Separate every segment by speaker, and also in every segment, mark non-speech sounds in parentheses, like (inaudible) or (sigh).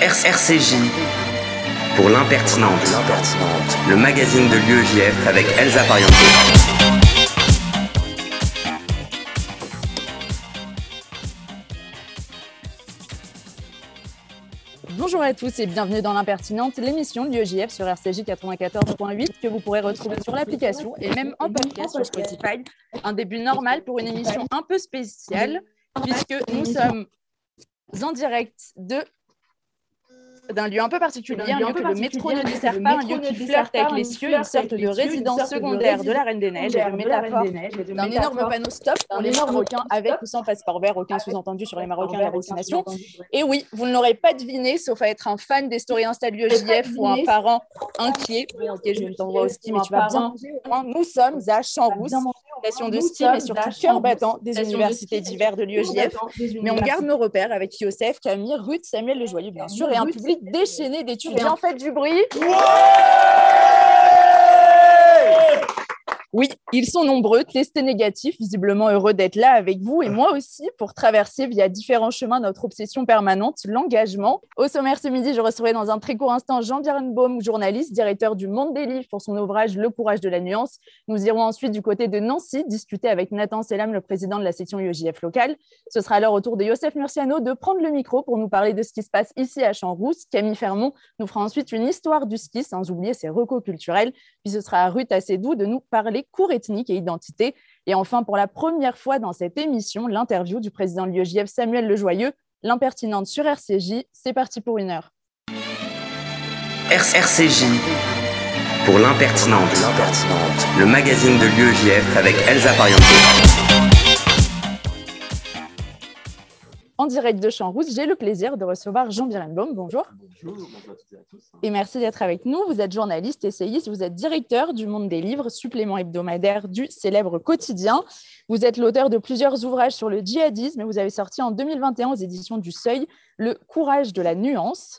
Speaker 1: RCJ pour l'impertinente, le magazine de l'UEJF avec Elsa Pariente.
Speaker 2: Bonjour à tous et bienvenue dans l'impertinente, l'émission de l'UEJF sur RCJ 94.8 que vous pourrez retrouver sur l'application et même en podcast sur Spotify. Un début normal pour une émission un peu spéciale puisque nous sommes en direct de d'un lieu un peu particulier, un lieu que le métro ne dessert pas, un lieu qui flirte avec les cieux, une sorte de résidence secondaire de la Reine des Neiges, une métaphore d'un énorme panneau stop pour les Marocains avec ou sans passeport vert, aucun sous-entendu sur les Marocains et la vaccination. Et oui, vous ne l'aurez pas deviné, sauf à être un fan des stories Insta de l'UEJF ou un parent inquiet. ok, je t'envoie au ski, mais tu vas bien. Nous sommes à Champs-Rousse, station de ski, mais surtout cœur battant des universités d'hiver de l'UEJF. Mais on garde nos repères avec Youssef, Camille, Ruth, Samuel Le Joyeux, bien sûr, et un public déchaîné d'étudiants. Faites du bruit. Oui, ils sont nombreux, testés négatifs, visiblement heureux d'être là avec vous et moi aussi pour traverser via différents chemins notre obsession permanente, l'engagement. Au sommaire ce midi, je recevrai dans un très court instant Jean Baum, journaliste, directeur du Monde des Livres pour son ouvrage Le courage de la nuance. Nous irons ensuite du côté de Nancy discuter avec Nathan Selam, le président de la section UEJF locale. Ce sera alors au tour de Youssef Murciano de prendre le micro pour nous parler de ce qui se passe ici à Champs-Rousse. Camille Fermont nous fera ensuite une histoire du ski sans oublier ses recos culturels. Puis ce sera à Ruth Assedou de nous parler cours ethniques et identité. Et enfin, pour la première fois dans cette émission, l'interview du président de l'UEJF Samuel Lejoyeux, l'impertinente sur RCJ. C'est parti pour une heure.
Speaker 1: RCJ pour l'impertinente, le magazine de l'UEJF avec Elsa Pariente.
Speaker 2: En direct de Champs-Rousse, j'ai le plaisir de recevoir Jean Birenbaum. Bonjour.
Speaker 3: Bonjour, bonjour à toutes et à tous.
Speaker 2: Et merci d'être avec nous. Vous êtes journaliste, essayiste, vous êtes directeur du Monde des Livres, supplément hebdomadaire du célèbre quotidien. Vous êtes l'auteur de plusieurs ouvrages sur le djihadisme et vous avez sorti en 2021 aux éditions du Seuil Le courage de la nuance.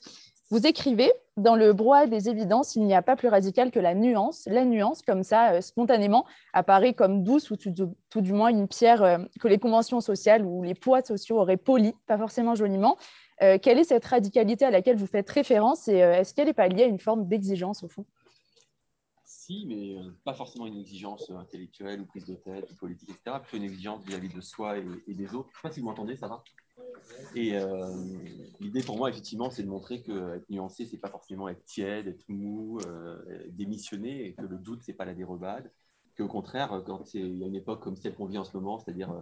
Speaker 2: Vous écrivez dans le brouhaha des évidences, il n'y a pas plus radical que la nuance. La nuance, comme ça, euh, spontanément, apparaît comme douce ou tout, du moins une pierre euh, que les conventions sociales ou les poids sociaux auraient poli, pas forcément joliment. Euh, quelle est cette radicalité à laquelle vous faites référence et est-ce qu'elle n'est pas liée à une forme d'exigence au fond?
Speaker 3: Si, mais pas forcément une exigence intellectuelle ou prise de tête ou politique, etc. Plutôt une exigence vis-à-vis de soi et, et des autres. Je ne sais pas si vous m'entendez, ça va? Et euh, l'idée pour moi, effectivement, c'est de montrer que être nuancé, c'est pas forcément être tiède, être mou, euh, démissionner, et que le doute, c'est pas la dérobade. Qu'au contraire, quand il y a une époque comme celle qu'on vit en ce moment, c'est-à-dire euh,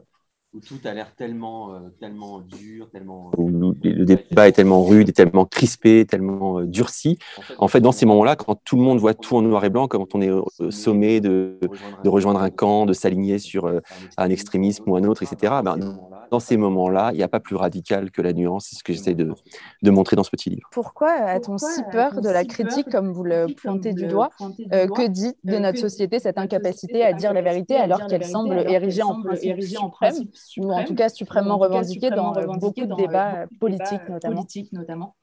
Speaker 3: où tout a l'air tellement, euh, tellement dur, tellement. Où le débat est tellement rude, et tellement crispé, tellement durci. En fait, dans ces moments-là, quand tout le monde voit tout en noir et blanc, quand on est au sommet de, de rejoindre un camp, de s'aligner sur un extrémisme ou un autre, etc., ben, dans ces moments-là, il n'y a pas plus radical que la nuance. C'est ce que j'essaie de, de, montrer dans ce petit livre.
Speaker 2: Pourquoi a-t-on si peur de la critique, comme vous le pointez du doigt Que dit de notre société cette incapacité à dire la vérité alors qu'elle semble érigée en principe suprême ou en tout cas suprêmement revendiqué dans beaucoup de débats politiques notamment.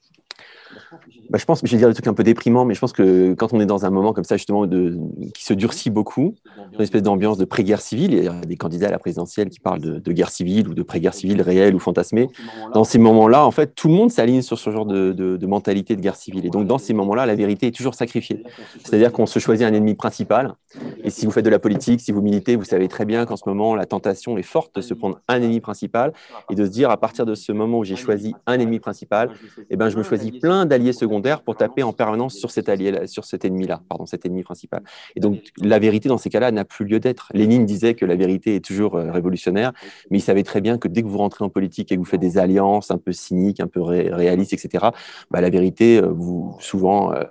Speaker 3: Bah, je pense, je vais dire des trucs un peu déprimants, mais je pense que quand on est dans un moment comme ça, justement, de, qui se durcit beaucoup, une espèce d'ambiance de pré-guerre civile, il y a des candidats à la présidentielle qui parlent de, guerre civile ou de pré-guerre civile réelle ou fantasmée. Dans ces moments-là, en fait, tout le monde s'aligne sur ce genre de, de, mentalité de guerre civile. Et donc, dans ces moments-là, la vérité est toujours sacrifiée. C'est-à-dire qu'on se choisit un ennemi principal. Et si vous faites de la politique, si vous militez, vous savez très bien qu'en ce moment, la tentation est forte de se prendre un ennemi principal et de se dire, à partir de ce moment où j'ai choisi un ennemi principal, eh ben, je me choisis plein d'alliés secondaires pour taper en permanence sur cet allié, sur cet ennemi-là, pardon, cet ennemi principal. Et donc la vérité dans ces cas-là n'a plus lieu d'être. Lénine disait que la vérité est toujours euh, révolutionnaire, mais il savait très bien que dès que vous rentrez en politique et que vous faites des alliances un peu cyniques, un peu réalistes, etc., bah, la vérité, euh, vous souvent, euh,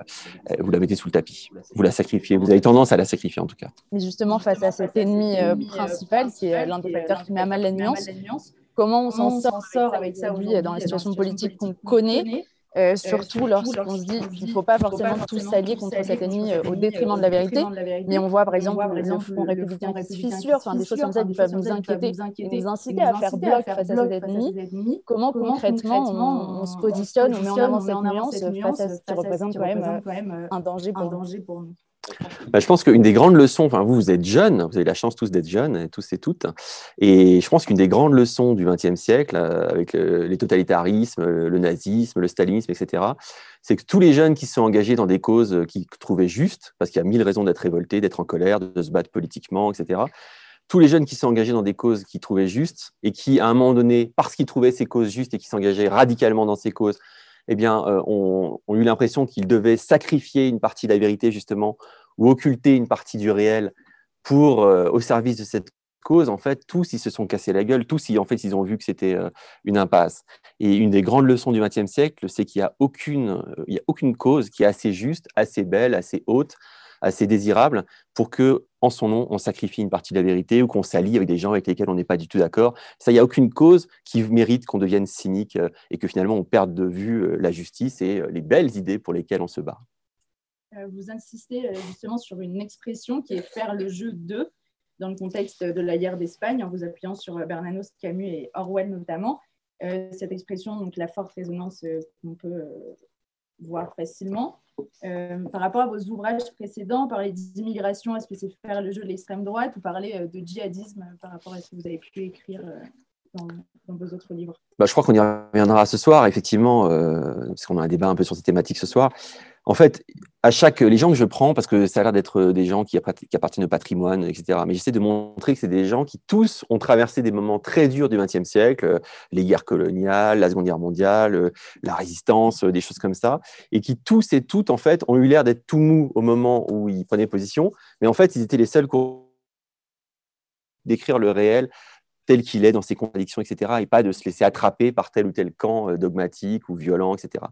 Speaker 3: vous la mettez sous le tapis, vous la sacrifiez, vous avez tendance à la sacrifier en tout cas.
Speaker 2: Mais justement face à cet ennemi principal qui est l'un des facteurs qui met à mal la nuance. Comment on s'en sort avec ça aujourd'hui dans la situation politique qu'on connaît euh, surtout lorsqu'on se dit qu'il ne faut pas forcément tous s'allier contre cet ennemi euh, au détriment de la vérité. Mais on voit par exemple le Front républicain qui se fissure, enfin, des choses comme ça qui peuvent nous inquiéter et nous inciter à faire bloc face à cet ennemi. Comment concrètement on, se positionne, on met en avant cette nuance face à ce qui représente quand même euh, un danger pour nous
Speaker 3: bah, je pense qu'une des grandes leçons, enfin vous, vous êtes jeunes, vous avez la chance tous d'être jeunes, tous et toutes, et je pense qu'une des grandes leçons du XXe siècle, euh, avec les totalitarismes, le nazisme, le stalinisme, etc., c'est que tous les jeunes qui se sont engagés dans des causes qu'ils trouvaient justes, parce qu'il y a mille raisons d'être révoltés, d'être en colère, de se battre politiquement, etc., tous les jeunes qui se sont engagés dans des causes qu'ils trouvaient justes et qui, à un moment donné, parce qu'ils trouvaient ces causes justes et qui s'engageaient radicalement dans ces causes, eh bien, euh, ont, eu l'impression qu'ils devaient sacrifier une partie de la vérité, justement, ou occulter une partie du réel pour, euh, au service de cette cause, en fait, tous, ils se sont cassés la gueule, tous, ils, en fait, ils ont vu que c'était euh, une impasse. Et une des grandes leçons du XXe siècle, c'est qu'il n'y a, il y a aucune cause qui est assez juste, assez belle, assez haute, assez désirable pour que, en son nom, on sacrifie une partie de la vérité ou qu'on s'allie avec des gens avec lesquels on n'est pas du tout d'accord. Ça, il n'y a aucune cause qui mérite qu'on devienne cynique euh, et que finalement on perde de vue euh, la justice et euh, les belles idées pour lesquelles on se bat.
Speaker 2: Vous insistez justement sur une expression qui est faire le jeu de, dans le contexte de la guerre d'Espagne, en vous appuyant sur Bernanos, Camus et Orwell notamment. cette expression, donc la forte résonance qu'on peut voir facilement. Euh, par rapport à vos ouvrages précédents, parler d'immigration, est-ce que c'est faire le jeu de l'extrême droite ou parler euh, de djihadisme par rapport à ce que vous avez pu écrire euh, dans, vos autres livres
Speaker 3: bah, Je crois qu'on y reviendra ce soir, effectivement, parce qu'on a un débat un peu sur ces thématiques ce soir en fait, à chaque, les gens que je prends, parce que ça a l'air d'être des gens qui, appartiennent au patrimoine, etc., mais j'essaie de montrer que c'est des gens qui tous ont traversé des moments très durs du XXe siècle, les guerres coloniales, la Seconde Guerre mondiale, la résistance, des choses comme ça, et qui tous et toutes, en fait, ont eu l'air d'être tout mous au moment où ils prenaient position, mais en fait, ils étaient les seuls d'écrire le réel tel qu'il est dans ses contradictions, etc., et pas de se laisser attraper par tel ou tel camp euh, dogmatique ou violent, etc.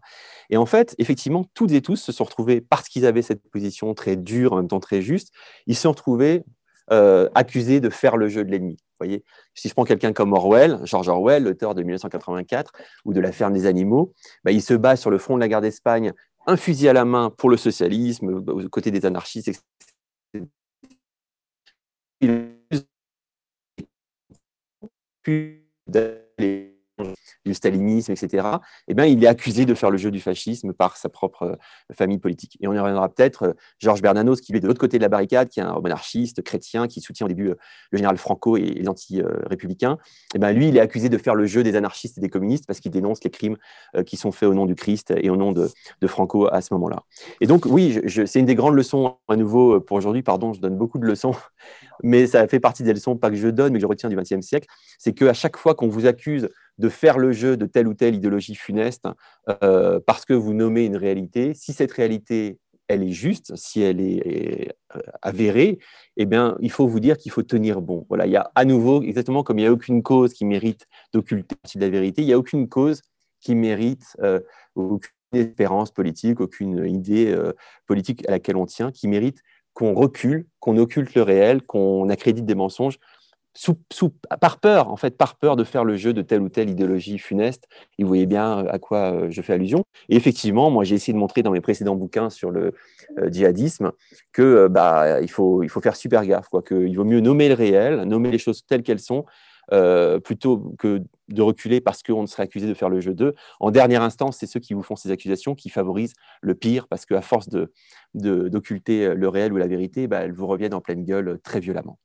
Speaker 3: Et en fait, effectivement, toutes et tous se sont retrouvés, parce qu'ils avaient cette position très dure, en même temps très juste, ils se sont retrouvés euh, accusés de faire le jeu de l'ennemi. voyez si je prends quelqu'un comme Orwell, George Orwell, l'auteur de 1984, ou de La ferme des animaux, bah, il se bat sur le front de la guerre d'Espagne, un fusil à la main pour le socialisme, aux côtés des anarchistes, etc du stalinisme, etc., eh bien, il est accusé de faire le jeu du fascisme par sa propre euh, famille politique. Et on y reviendra peut-être, euh, Georges Bernanos, qui est de l'autre côté de la barricade, qui est un monarchiste chrétien, qui soutient au début euh, le général Franco et les anti-républicains, eh bien, lui, il est accusé de faire le jeu des anarchistes et des communistes parce qu'il dénonce les crimes qui sont faits au nom du Christ et au nom de, Franco à ce moment-là. Et donc, oui, c'est une des grandes leçons à nouveau pour aujourd'hui. Pardon, je donne beaucoup de leçons, mais ça fait partie des leçons, pas que je donne, mais que je retiens du XXe siècle. C'est qu'à chaque fois qu'on vous accuse de faire le jeu de telle ou telle idéologie funeste euh, parce que vous nommez une réalité. Si cette réalité, elle est juste, si elle est euh, avérée, eh bien, il faut vous dire qu'il faut tenir bon. Voilà, il y a à nouveau, exactement comme il n'y a aucune cause qui mérite d'occulter la vérité, il n'y a aucune cause qui mérite euh, aucune espérance politique, aucune idée politique à laquelle on tient, qui mérite qu'on recule, qu'on occulte le réel, qu'on accrédite des mensonges par peur, en fait, par peur de faire le jeu de telle ou telle idéologie funeste. Vous voyez bien euh, à quoi euh, je fais allusion. Et effectivement, moi, j'ai essayé de montrer dans mes précédents bouquins sur le euh, djihadisme que bah, il, faut, faire super gaffe, qu'il vaut mieux nommer le réel, nommer les choses telles qu'elles sont, plutôt que de reculer parce qu'on serait accusé de faire le jeu d'eux. En dernière instance, c'est ceux qui vous font ces accusations qui favorisent le pire, parce qu'à force d'occulter de, le réel ou la vérité, bah, elles vous reviennent en pleine gueule très violemment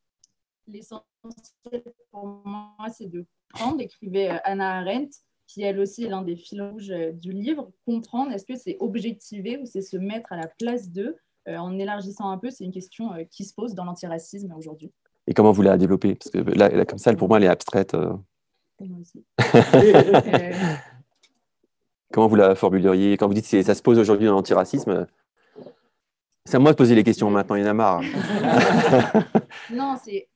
Speaker 2: l'essentiel pour moi, c'est de comprendre, écrivait euh, Anna Arendt, qui elle aussi est l'un des fils rouges euh, du livre, comprendre, est-ce que c'est objectiver ou c'est se mettre à la place d'eux? Euh, en élargissant un peu, c'est une question qui se pose dans l'antiracisme aujourd'hui.
Speaker 3: Et comment vous la développez? Parce que là, comme ça, pour moi, elle est abstraite. Aussi. (laughs) comment vous la formuleriez? Quand vous dites que ça se pose aujourd'hui dans l'antiracisme, c'est à moi de poser les questions maintenant, il y en a marre. (laughs)
Speaker 2: non, c'est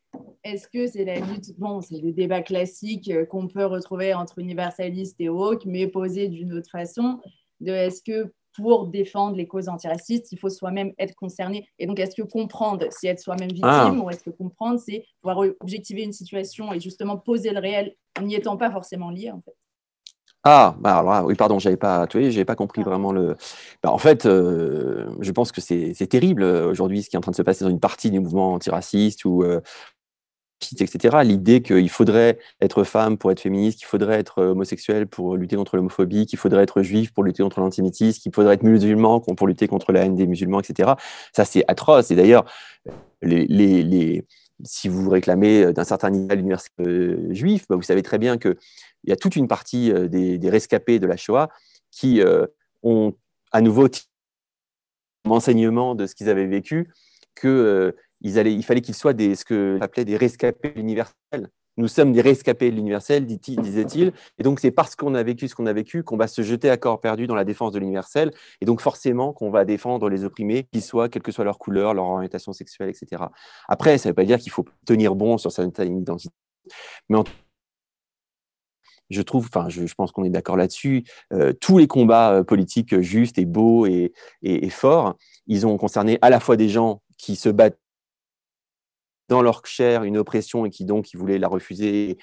Speaker 2: est-ce que c'est la lutte? Bon, c'est le débat classique euh, qu'on peut retrouver entre universalistes et woke, mais posé d'une autre façon. De est-ce que pour défendre les causes antiracistes, il faut soi-même être concerné Et donc, est-ce que comprendre, c'est être soi-même victime, ah. ou est-ce que comprendre, c'est pouvoir objectiver une situation et justement poser le réel, n'y étant pas forcément lié, en fait
Speaker 3: ah, bah alors oui, pardon, j'avais pas, tu j'avais pas compris ah. vraiment le. Bah, en fait, euh, je pense que c'est terrible euh, aujourd'hui ce qui est en train de se passer dans une partie du mouvement antiraciste ou etc. L'idée qu'il faudrait être femme pour être féministe, qu'il faudrait être homosexuel pour lutter contre l'homophobie, qu'il faudrait être juif pour lutter contre l'antisémitisme, qu'il faudrait être musulman pour lutter contre la haine des musulmans, etc. Ça, c'est atroce. Et d'ailleurs, les, si vous réclamez d'un certain niveau à l'université juif, bah, vous savez très bien qu'il y a toute une partie des, des, rescapés de la Shoah qui ont à nouveau enseignement de ce qu'ils avaient vécu que il fallait qu'ils soient des, ce que appelait des rescapés universels. Nous sommes des rescapés de l'universel, disait-il. Et donc, c'est parce qu'on a vécu ce qu'on a vécu qu'on va se jeter à corps perdu dans la défense de l'universel. Et donc, forcément, qu'on va défendre les opprimés, qu'ils soient, quelle que soit leur couleur, leur orientation sexuelle, etc. Après, ça ne veut pas dire qu'il faut tenir bon sur sa identité. Mais en je trouve, enfin, je, pense qu'on est d'accord là-dessus, euh, tous les combats euh, politiques justes et beaux et, forts, ils ont concerné à la fois des gens qui se battent dans leur chair une oppression et qui donc qui voulaient la refuser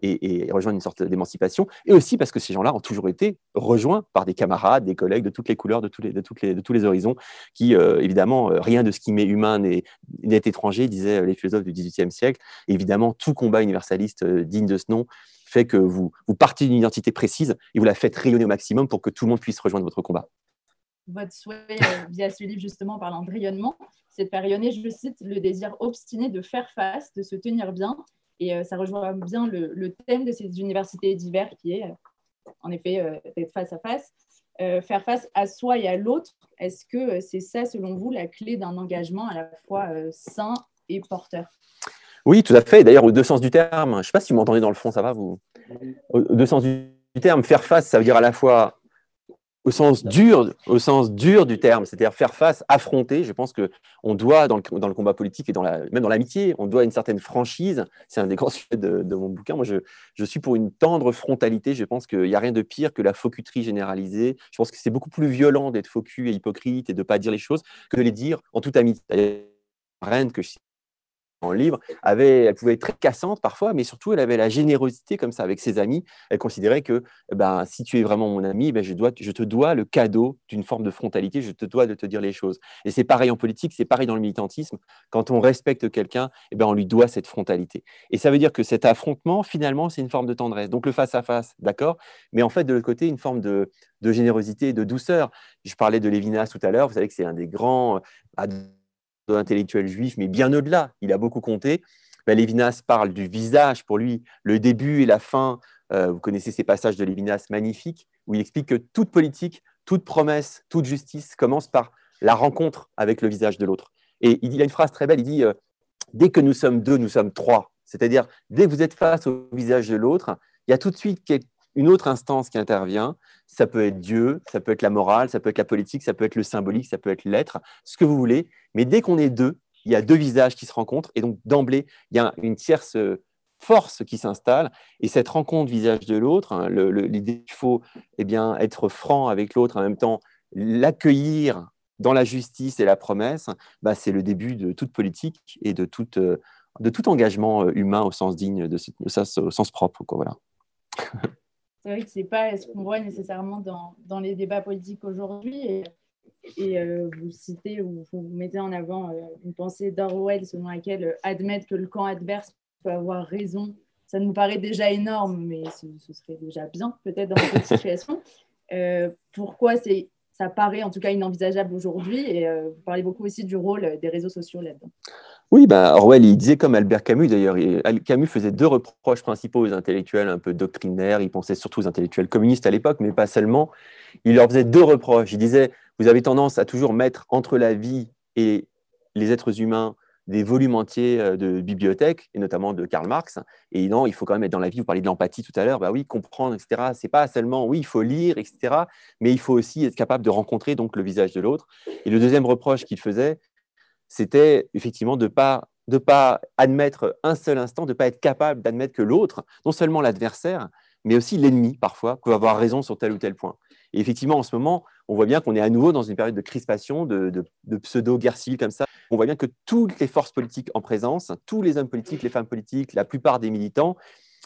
Speaker 3: et, rejoindre une sorte d'émancipation, et aussi parce que ces gens-là ont toujours été rejoints par des camarades, des collègues de toutes les couleurs, de, tous les, horizons, qui, euh, évidemment, rien de ce qui m'est humain n'est étranger, disaient les philosophes du XVIIIe siècle. évidemment, tout combat universaliste digne de ce nom fait que vous, vous partez d'une identité précise et vous la faites rayonner au maximum pour que tout le monde puisse rejoindre votre combat.
Speaker 2: Votre souhait euh, via ce livre, justement, parlant de rayonnement, c'est de faire rayonner, je cite, le désir obstiné de faire face, de se tenir bien. Et euh, ça rejoint bien le, thème de ces universités diverses qui est, euh, en effet, d'être face à face. faire face à soi et à l'autre, est-ce que c'est ça, selon vous, la clé d'un engagement à la fois sain et porteur?
Speaker 3: Oui, tout à fait. D'ailleurs, au deux sens du terme, je ne sais pas si vous m'entendez dans le fond, ça va vous? Au deux sens du terme, faire face, ça veut dire à la fois au sens dur, au sens dur du terme, c'est-à-dire faire face, affronter. Je pense que on doit dans le, dans le combat politique et dans la, même dans l'amitié, on doit une certaine franchise. C'est un des grands (laughs) sujets de, mon bouquin. Moi, je, je, suis pour une tendre frontalité. Je pense qu'il n'y a rien de pire que la focuterie généralisée. Je pense que c'est beaucoup plus violent d'être focus et hypocrite et de ne pas dire les choses que de les dire en toute amitié. Reine que je en livre, avait, elle pouvait être très cassante parfois, mais surtout elle avait la générosité comme ça avec ses amis. Elle considérait que ben, si tu es vraiment mon ami, ben, je, dois, je te dois le cadeau d'une forme de frontalité, je te dois de te dire les choses. Et c'est pareil en politique, c'est pareil dans le militantisme. Quand on respecte quelqu'un, eh ben, on lui doit cette frontalité. Et ça veut dire que cet affrontement, finalement, c'est une forme de tendresse. Donc le face-à-face, d'accord, mais en fait, de l'autre côté, une forme de, de générosité, de douceur. Je parlais de Lévinas tout à l'heure, vous savez que c'est un des grands intellectuel juif, mais bien au-delà, il a beaucoup compté. Ben, Lévinas parle du visage pour lui, le début et la fin. Euh, vous connaissez ces passages de Lévinas magnifiques où il explique que toute politique, toute promesse, toute justice commence par la rencontre avec le visage de l'autre. Et il a une phrase très belle, il dit, euh, dès que nous sommes deux, nous sommes trois. C'est-à-dire, dès que vous êtes face au visage de l'autre, il y a tout de suite une autre instance qui intervient. Ça peut être Dieu, ça peut être la morale, ça peut être la politique, ça peut être le symbolique, ça peut être l'être, ce que vous voulez. Mais dès qu'on est deux, il y a deux visages qui se rencontrent. Et donc, d'emblée, il y a une tierce force qui s'installe. Et cette rencontre visage de l'autre, hein, l'idée qu'il faut eh bien, être franc avec l'autre, en même temps l'accueillir dans la justice et la promesse, bah, c'est le début de toute politique et de, tout engagement humain au sens digne, de, au sens propre. (laughs)
Speaker 2: c'est vrai que ce n'est pas ce qu'on voit nécessairement dans, dans les débats politiques aujourd'hui. Et, euh, vous citez ou vous mettez en avant euh, une pensée d'Orwell selon laquelle euh, admettre que le camp adverse peut avoir raison, ça nous paraît déjà énorme, mais ce, ce serait déjà bien peut-être dans cette situation. pourquoi c'est ça paraît en tout cas inenvisageable aujourd'hui? Et vous parlez beaucoup aussi du rôle des réseaux sociaux là-dedans.
Speaker 3: Oui, bah Orwell, il disait comme Albert Camus d'ailleurs. Camus faisait deux reproches principaux aux intellectuels un peu doctrinaires. Il pensait surtout aux intellectuels communistes à l'époque, mais pas seulement. Il leur faisait deux reproches. Il disait Vous avez tendance à toujours mettre entre la vie et les êtres humains des volumes entiers euh, de bibliothèques, et notamment de Karl Marx. Et non, il faut quand même être dans la vie. Vous parliez de l'empathie tout à l'heure. Bah oui, comprendre, etc. C'est pas seulement, oui, il faut lire, etc. Mais il faut aussi être capable de rencontrer donc le visage de l'autre. Et le deuxième reproche qu'il faisait, c'était effectivement de ne pas, de pas admettre un seul instant, de ne pas être capable d'admettre que l'autre, non seulement l'adversaire, mais aussi l'ennemi, parfois, peut avoir raison sur tel ou tel point. Et effectivement, en ce moment, on voit bien qu'on est à nouveau dans une période de crispation, de, pseudo-guerre civile comme ça. On voit bien que toutes les forces politiques en présence, tous les hommes politiques, les femmes politiques, la plupart des militants,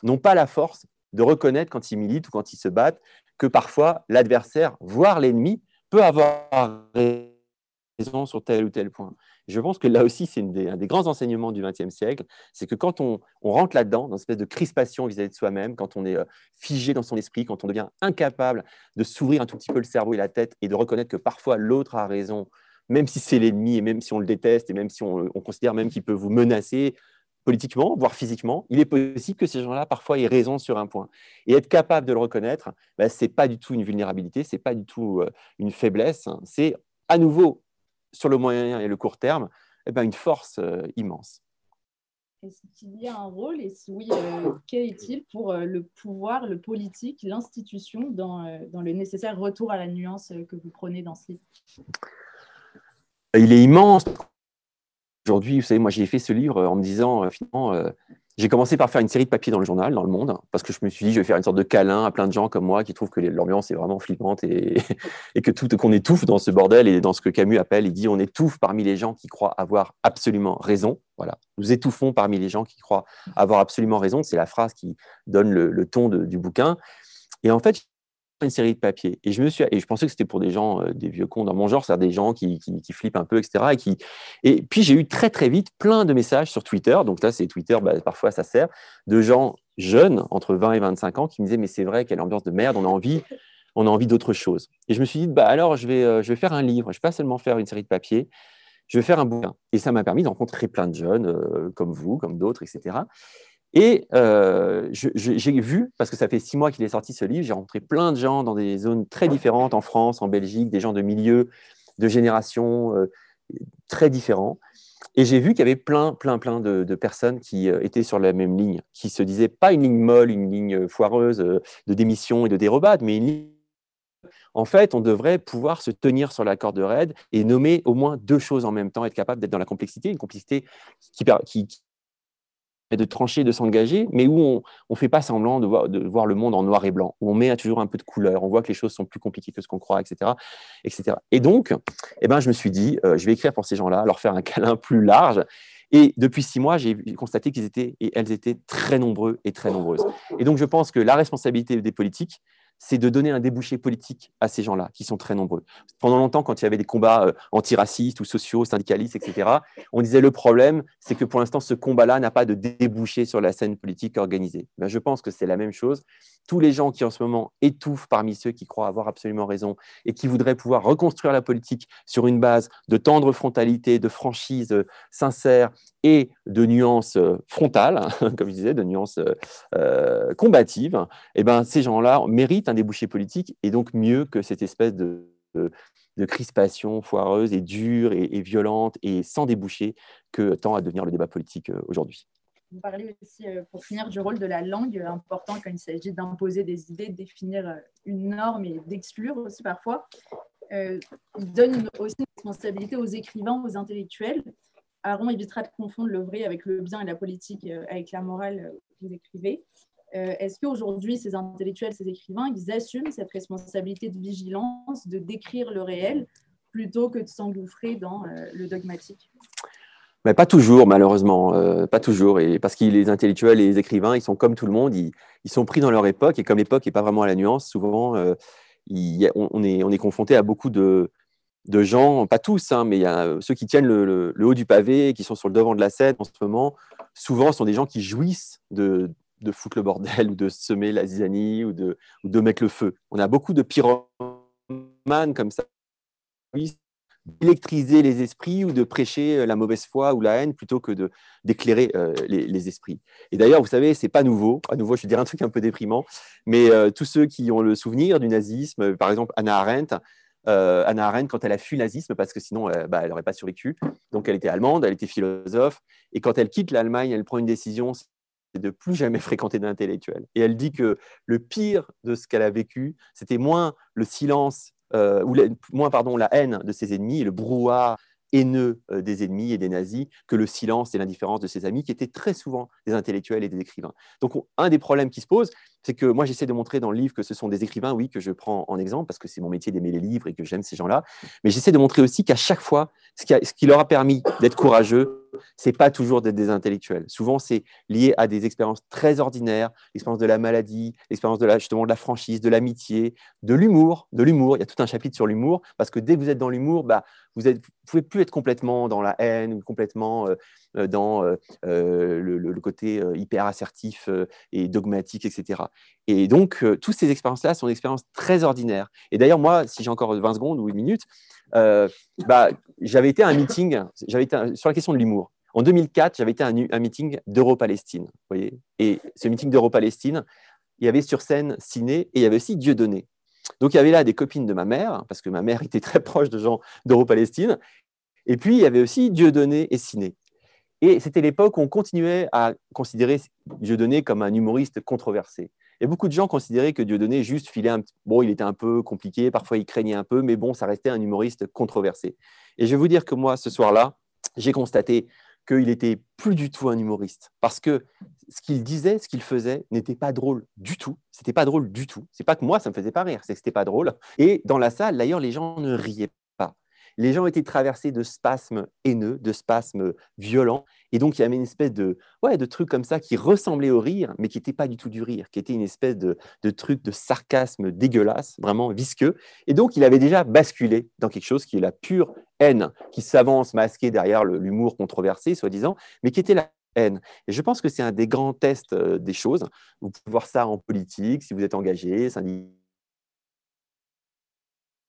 Speaker 3: n'ont pas la force de reconnaître quand ils militent ou quand ils se battent que parfois l'adversaire, voire l'ennemi, peut avoir raison sur tel ou tel point. Je pense que là aussi, c'est un des grands enseignements du XXe siècle, c'est que quand on, rentre là-dedans, dans une espèce de crispation vis-à-vis de soi-même, quand on est euh, figé dans son esprit, quand on devient incapable de s'ouvrir un tout petit peu le cerveau et la tête et de reconnaître que parfois l'autre a raison, même si c'est l'ennemi et même si on le déteste et même si on, considère même qu'il peut vous menacer politiquement, voire physiquement, il est possible que ces gens-là parfois aient raison sur un point. Et être capable de le reconnaître, bah, ce n'est pas du tout une vulnérabilité, ce n'est pas du tout euh, une faiblesse, hein. c'est à nouveau sur le moyen et le court terme, eh ben, une force euh, immense.
Speaker 2: Est-ce qu'il y a un rôle et si oui, euh, quel est-il pour euh, le pouvoir, le politique, l'institution dans, dans, le nécessaire retour à la nuance que vous prenez dans ce livre?
Speaker 3: Il est immense. Aujourd'hui, vous savez, moi j'ai fait ce livre en me disant finalement j'ai commencé par faire une série de papiers dans le journal, dans le monde, parce que je me suis dit, je vais faire une sorte de câlin à plein de gens comme moi qui trouvent que l'ambiance est vraiment flippante et, (laughs) et que tout qu'on étouffe dans ce bordel et dans ce que Camus appelle, il dit, on étouffe parmi les gens qui croient avoir absolument raison. Voilà, nous étouffons parmi les gens qui croient avoir absolument raison. C'est la phrase qui donne le, ton du bouquin. Et en fait, une série de papiers. Et je, me suis, et je pensais que c'était pour des gens, euh, des vieux cons dans mon genre, c'est-à-dire des gens qui, qui, flippent un peu, etc. Et, qui, et puis j'ai eu très très vite plein de messages sur Twitter. Donc là, c'est Twitter, bah, parfois ça sert, de gens jeunes, entre 20 et 25 ans, qui me disaient Mais c'est vrai, quelle ambiance de merde, on a envie, on a envie d'autre chose. Et je me suis dit bah, Alors, je vais, euh, je vais faire un livre, je ne vais pas seulement faire une série de papiers, je vais faire un bouquin. Et ça m'a permis de rencontrer plein de jeunes, euh, comme vous, comme d'autres, etc. Et euh, j'ai vu, parce que ça fait six mois qu'il est sorti ce livre, j'ai rencontré plein de gens dans des zones très différentes en France, en Belgique, des gens de milieux, de générations euh, très différents. Et j'ai vu qu'il y avait plein, plein, plein de, personnes qui euh, étaient sur la même ligne, qui se disaient pas une ligne molle, une ligne foireuse de démission et de dérobade, mais une ligne en fait, on devrait pouvoir se tenir sur la corde raide et nommer au moins deux choses en même temps, être capable d'être dans la complexité, une complexité qui, qui, de trancher, de s'engager, mais où on ne fait pas semblant de voir, de voir, le monde en noir et blanc, où on met toujours un peu de couleur, on voit que les choses sont plus compliquées que ce qu'on croit, etc., etc. Et donc, eh ben, je me suis dit, euh, je vais écrire pour ces gens-là, leur faire un (laughs) câlin plus large. Et depuis six mois, j'ai constaté qu'ils étaient et elles étaient très nombreux et très nombreuses. Et donc, je pense que la responsabilité des politiques, c'est de donner un débouché politique à ces gens-là, qui sont très nombreux. Pendant longtemps, quand il y avait des combats euh, antiracistes ou sociaux, syndicalistes, etc., on disait le problème, c'est que pour l'instant, ce combat-là n'a pas de débouché sur la scène politique organisée. Ben, je pense que c'est la même chose. Tous les gens qui en ce moment étouffent parmi ceux qui croient avoir absolument raison et qui voudraient pouvoir reconstruire la politique sur une base de tendre frontalité, de franchise euh, sincère et de nuances euh, frontales, (laughs) comme je disais, de nuances combatives, eh ben, ces gens-là méritent un débouché politique et donc mieux que cette espèce de, de, crispation foireuse et dure et, violente et sans débouché que tend à devenir le débat politique euh, aujourd'hui.
Speaker 2: Vous parlez aussi, euh, pour finir, du rôle de la langue, important quand il s'agit d'imposer des idées, de définir euh, une norme et d'exclure aussi parfois. donne aussi une responsabilité aux écrivains, aux intellectuels. Aaron évitera de confondre le vrai avec le bien et la politique avec la morale que vous écrivez. Euh, est-ce qu'aujourd'hui, ces intellectuels, ces écrivains, ils assument cette responsabilité de vigilance, de décrire le réel, plutôt que de s'engouffrer dans euh, le dogmatique?
Speaker 3: Mais pas toujours, malheureusement, euh, pas toujours. Et parce que les intellectuels et les écrivains, ils sont comme tout le monde, ils, sont pris dans leur époque. Et comme l'époque n'est pas vraiment à la nuance, souvent, on, est, on est confronté à beaucoup de, gens, pas tous, hein, mais ceux qui tiennent le, haut du pavé, qui sont sur le devant de la scène en ce moment. Souvent, sont des gens qui jouissent de, de foutre le bordel (laughs) ou de semer la zizanie ou de, ou de mettre le feu. On a beaucoup de pyromanes comme ça, d'électriser les esprits ou de prêcher euh, la mauvaise foi ou la haine plutôt que de d'éclairer euh, les, esprits. Et d'ailleurs, vous savez, c'est pas nouveau. À nouveau, je vais dire un truc un peu déprimant, mais euh, tous ceux qui ont le souvenir du nazisme, par exemple Anna Arendt, Anna Arendt, quand elle a fui le nazisme, parce que sinon, bah, elle n'aurait pas survécu. Donc, elle était allemande, elle était philosophe, et quand elle quitte l'Allemagne, elle prend une décision, de plus jamais fréquenter d'intellectuels. Et elle dit que le pire de ce qu'elle a vécu, c'était moins le silence, euh, ou moins pardon, la haine de ses ennemis et le brouhaha haineux euh, des ennemis et des nazis que le silence et l'indifférence de ses amis, qui étaient très souvent des intellectuels et des écrivains. Donc, un des problèmes qui se pose, c'est que moi, j'essaie de montrer dans le livre que ce sont des écrivains, oui, que je prends en exemple, parce que c'est mon métier d'aimer les livres et que j'aime ces gens-là, mais j'essaie de montrer aussi qu'à chaque fois, ce qui, leur a permis d'être courageux, c'est pas toujours d'être des intellectuels. Souvent, c'est lié à des expériences très ordinaires, l'expérience de la maladie, l'expérience de la, justement de la franchise, de l'amitié, de l'humour, de l'humour. Il y a tout un chapitre sur l'humour parce que dès que vous êtes dans l'humour, bah, vous ne pouvez plus être complètement dans la haine ou complètement euh, euh, dans euh, le, côté hyper assertif et dogmatique, etc. Et donc, toutes ces expériences-là sont des expériences très ordinaires. Et d'ailleurs, moi, si j'ai encore 20 secondes ou une minute, bah, j'avais été à un meeting, j'avais sur la question de l'humour. En 2004, j'avais été à un, meeting d'Euro-Palestine. Voyez et ce meeting d'Euro-Palestine, il y avait sur scène Ciné et il y avait aussi Dieudonné. Donc il y avait là des copines de ma mère, parce que ma mère était très proche de gens d'Euro-Palestine. Et puis il y avait aussi Dieudonné et Ciné. Et c'était l'époque où on continuait à considérer Dieudonné comme un humoriste controversé. Et beaucoup de gens considéraient que Dieudonné juste filait un bon, il était un peu compliqué, parfois il craignait un peu, mais bon, ça restait un humoriste controversé. Et je vais vous dire que moi, ce soir-là, j'ai constaté qu'il n'était plus du tout un humoriste. Parce que ce qu'il disait, ce qu'il faisait, n'était pas drôle du tout. C'était pas drôle du tout. C'est pas que moi, ça me faisait pas rire, c'est que c'était pas drôle. Et dans la salle, d'ailleurs, les gens ne riaient les gens étaient traversés de spasmes haineux, de spasmes violents. Et donc, il y avait une espèce de, ouais, de truc comme ça qui ressemblait au rire, mais qui n'était pas du tout du rire, qui était une espèce de, de truc de sarcasme dégueulasse, vraiment visqueux. Et donc, il avait déjà basculé dans quelque chose qui est la pure haine, qui s'avance masquée derrière l'humour controversé, soi-disant, mais qui était la haine. Et je pense que c'est un des grands tests euh, des choses. Vous pouvez voir ça en politique, si vous êtes engagé, syndicat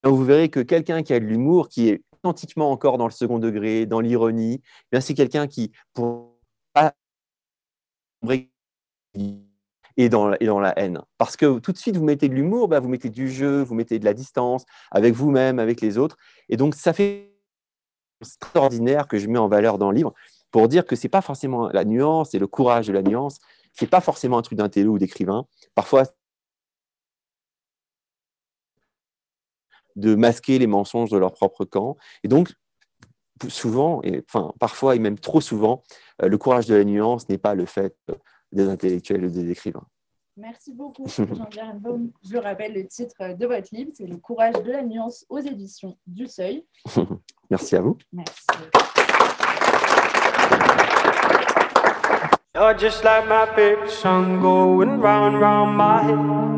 Speaker 3: vous verrez que quelqu'un qui a de l'humour, qui est authentiquement encore dans le second degré, dans l'ironie, eh c'est quelqu'un qui, pour et dans, et dans la haine. Parce que tout de suite, vous mettez de l'humour, bah, vous mettez du jeu, vous mettez de la distance avec vous-même, avec les autres. Et donc, ça fait extraordinaire que je mets en valeur dans le livre pour dire que ce n'est pas forcément la nuance et le courage de la nuance, ce n'est pas forcément un truc d'un télo ou d'écrivain. Parfois, de masquer les mensonges de leur propre camp. Et donc, souvent, et enfin parfois et même trop souvent, euh, le courage de la nuance n'est pas le fait des intellectuels ou des écrivains.
Speaker 2: Merci beaucoup, Jean-Pierre Baum. Je rappelle le titre de votre livre, c'est Le courage de la nuance aux éditions du Seuil. (laughs)
Speaker 3: Merci à vous.
Speaker 2: Merci.
Speaker 4: You're just like my favorite song going round round my head.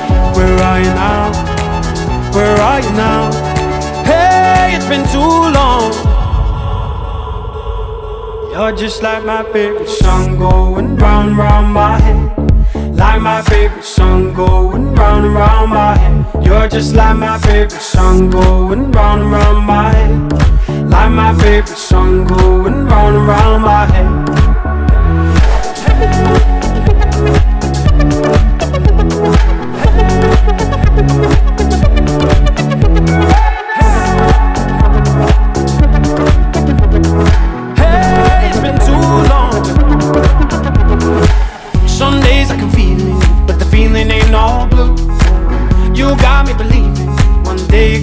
Speaker 4: Where are you now? Where are you now? Hey, it's been too long. You're just like my favorite song going round round my head. Like my favorite song going round and round my head. You're just like my favorite song going round and round my head. Like my favorite song going round and round my head. (laughs)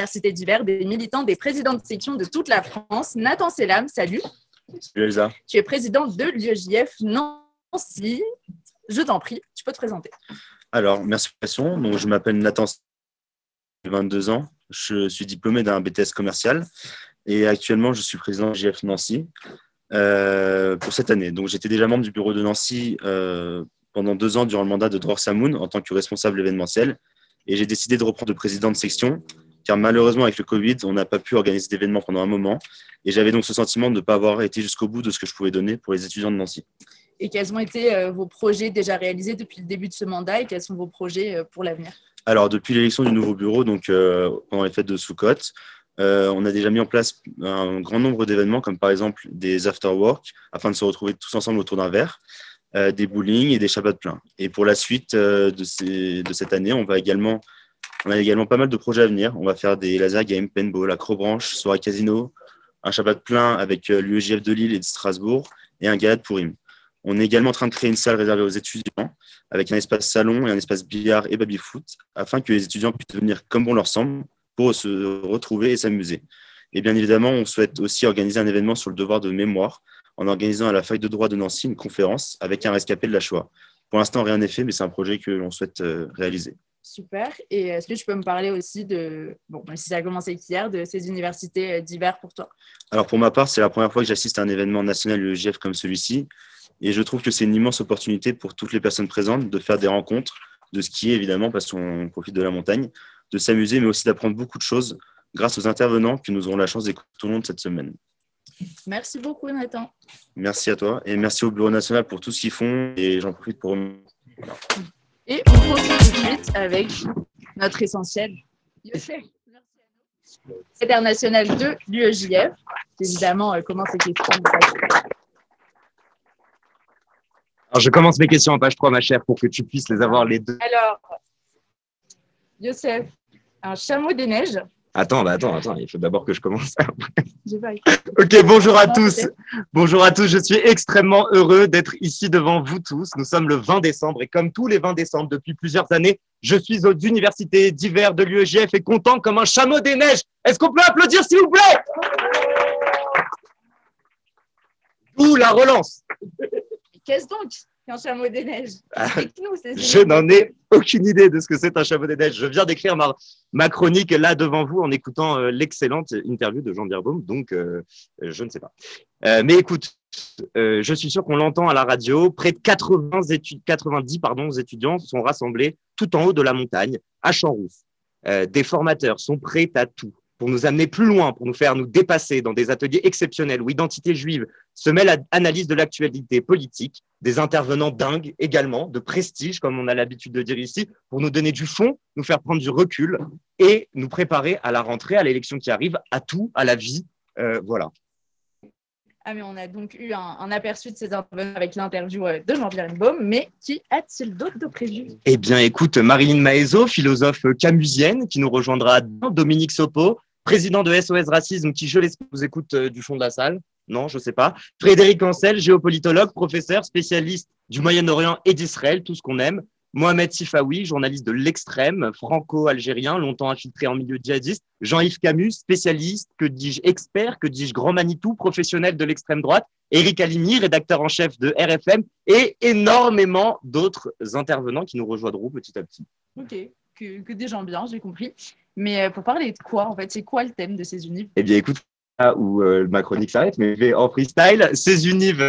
Speaker 2: Universités d'hiver des militants des présidents de section de toute la France. Nathan Selam, salut.
Speaker 5: Salut Elsa.
Speaker 2: Tu es président de l'UEJF Nancy. Je t'en prie, tu peux te présenter.
Speaker 5: Alors, merci pour la question. Donc, je m'appelle Nathan, j'ai 22 ans. Je suis diplômé d'un BTS commercial et actuellement, je suis président de l'UEJF Nancy euh, pour cette année. Donc, j'étais déjà membre du bureau de Nancy euh, pendant deux ans durant le mandat de Dror Samoun en tant que responsable événementiel. Et j'ai décidé de reprendre de président de section, car malheureusement, avec le Covid, on n'a pas pu organiser d'événements pendant un moment. Et j'avais donc ce sentiment de ne pas avoir été jusqu'au bout de ce que je pouvais donner pour les étudiants de Nancy.
Speaker 2: Et quels ont été euh, vos projets déjà réalisés depuis le début de ce mandat et quels sont vos projets euh, pour l'avenir?
Speaker 5: Alors, depuis l'élection du nouveau bureau, donc euh, pendant les fêtes de Soukot, on a déjà mis en place un grand nombre d'événements, comme par exemple des after-work, afin de se retrouver tous ensemble autour d'un verre. Euh, des bowling et des Shabbats pleins. Et pour la suite euh, de, ces, de, cette année, on va également, on a également pas mal de projets à venir. On va faire des laser games, paintball, acrobranche, soirée casino, un Shabbat plein avec euh, l'UEJF de Lille et de Strasbourg et un gala pour Purim. On est également en train de créer une salle réservée aux étudiants avec un espace salon et un espace billard et baby-foot afin que les étudiants puissent venir comme bon leur semble pour se retrouver et s'amuser. Et bien évidemment, on souhaite aussi organiser un événement sur le devoir de mémoire en organisant à la fac de droit de Nancy une conférence avec un rescapé de la Shoah. Pour l'instant, rien n'est fait, mais c'est un projet que l'on souhaite euh, réaliser.
Speaker 2: Super. Et est-ce que tu peux me parler aussi de, bon, si ça a commencé hier, de ces universités euh, d'hiver pour toi?
Speaker 5: Alors pour ma part, c'est la première fois que j'assiste à un événement national UEGF comme celui-ci. Et je trouve que c'est une immense opportunité pour toutes les personnes présentes de faire des rencontres, de skier évidemment parce qu'on profite de la montagne, de s'amuser, mais aussi d'apprendre beaucoup de choses grâce aux intervenants que nous aurons la chance d'écouter tout au long de cette semaine.
Speaker 2: Merci beaucoup, Nathan.
Speaker 5: Merci à toi et merci au Bureau national pour tout ce qu'ils font et j'en profite pour.
Speaker 2: Et on continue tout de suite avec notre essentiel. International de l'UEJF. Évidemment, euh, comment ces questions
Speaker 6: Alors, je commence mes questions en page 3, ma chère, pour que tu puisses les avoir les deux.
Speaker 2: Alors, Youssef, un chameau des neiges
Speaker 6: Attends, bah attends, attends, il faut d'abord que je commence. (laughs) ok, bonjour à tous. Bonjour à tous, je suis extrêmement heureux d'être ici devant vous tous. Nous sommes le 20 décembre et comme tous les 20 décembre depuis plusieurs années, je suis aux universités d'hiver de l'UEGF et content comme un chameau des neiges. Est-ce qu'on peut applaudir s'il vous plaît? D'où la relance.
Speaker 2: Qu'est-ce donc? Un chameau des neiges ah,
Speaker 6: Je n'en ai aucune idée de ce que c'est un chameau des neiges. Je viens d'écrire ma, ma, chronique là devant vous en écoutant euh, l'excellente interview de Jean Bierbaum, donc euh, je ne sais pas. Euh, mais écoute, je suis sûr qu'on l'entend à la radio. Près de 80 études, 90 pardon, étudiants sont rassemblés tout en haut de la montagne, à Champs-Rousse. des formateurs sont prêts à tout pour nous amener plus loin, pour nous faire nous dépasser dans des ateliers exceptionnels où identité juive se mêle à l'analyse de l'actualité politique, des intervenants dingues également, de prestige, comme on a l'habitude de dire ici, pour nous donner du fond, nous faire prendre du recul et nous préparer à la rentrée, à l'élection qui arrive, à tout, à la vie. Euh, voilà.
Speaker 2: Ah, mais on a donc eu un, aperçu de ces intervenants avec l'interview euh, de Jean-Pierre Baum, mais qui a-t-il d'autres de prévu?
Speaker 6: Eh bien, écoute, Marilyn Maezo, philosophe camusienne, qui nous rejoindra Dominique Sopo, président de SOS Racisme, qui, je l'espère, vous écoute euh, du fond de la salle. Non, je ne sais pas. Frédéric Ancel, géopolitologue, professeur, spécialiste du Moyen-Orient et d'Israël, tout ce qu'on aime. Mohamed Sifawi, journaliste de l'extrême, franco-algérien, longtemps infiltré en milieu djihadiste. Jean-Yves Camus, spécialiste, que dis-je, expert, que dis-je, grand Manitou, professionnel de l'extrême droite. Éric Alimi, rédacteur en chef de RFM, et énormément d'autres intervenants qui nous rejoindront petit à petit.
Speaker 2: Ok, que, des gens bien, j'ai compris. Mais euh, pour parler de quoi, en fait, c'est quoi le thème de ces unives
Speaker 6: Eh bien, écoute, là où euh, ma chronique s'arrête, mais en freestyle. Ces unives,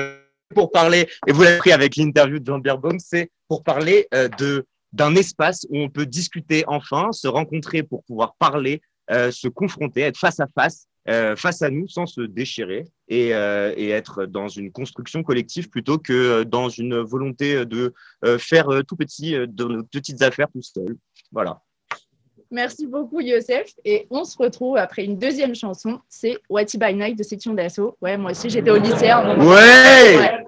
Speaker 6: pour parler, et vous l'avez pris avec l'interview de Jean Bierbaum, c'est pour parler euh, d'un espace où on peut discuter enfin, se rencontrer pour pouvoir parler, se confronter, être face à face, face à nous sans se déchirer et, et, être dans une construction collective plutôt que dans une volonté de faire tout petit, de nos petites affaires tout seul. Voilà.
Speaker 2: Merci beaucoup, Youssef. Et on se retrouve après une deuxième chanson. C'est Whatty by Night de Section d'Assaut. Ouais, moi aussi, j'étais au lycée.
Speaker 6: Hein, ouais, ouais.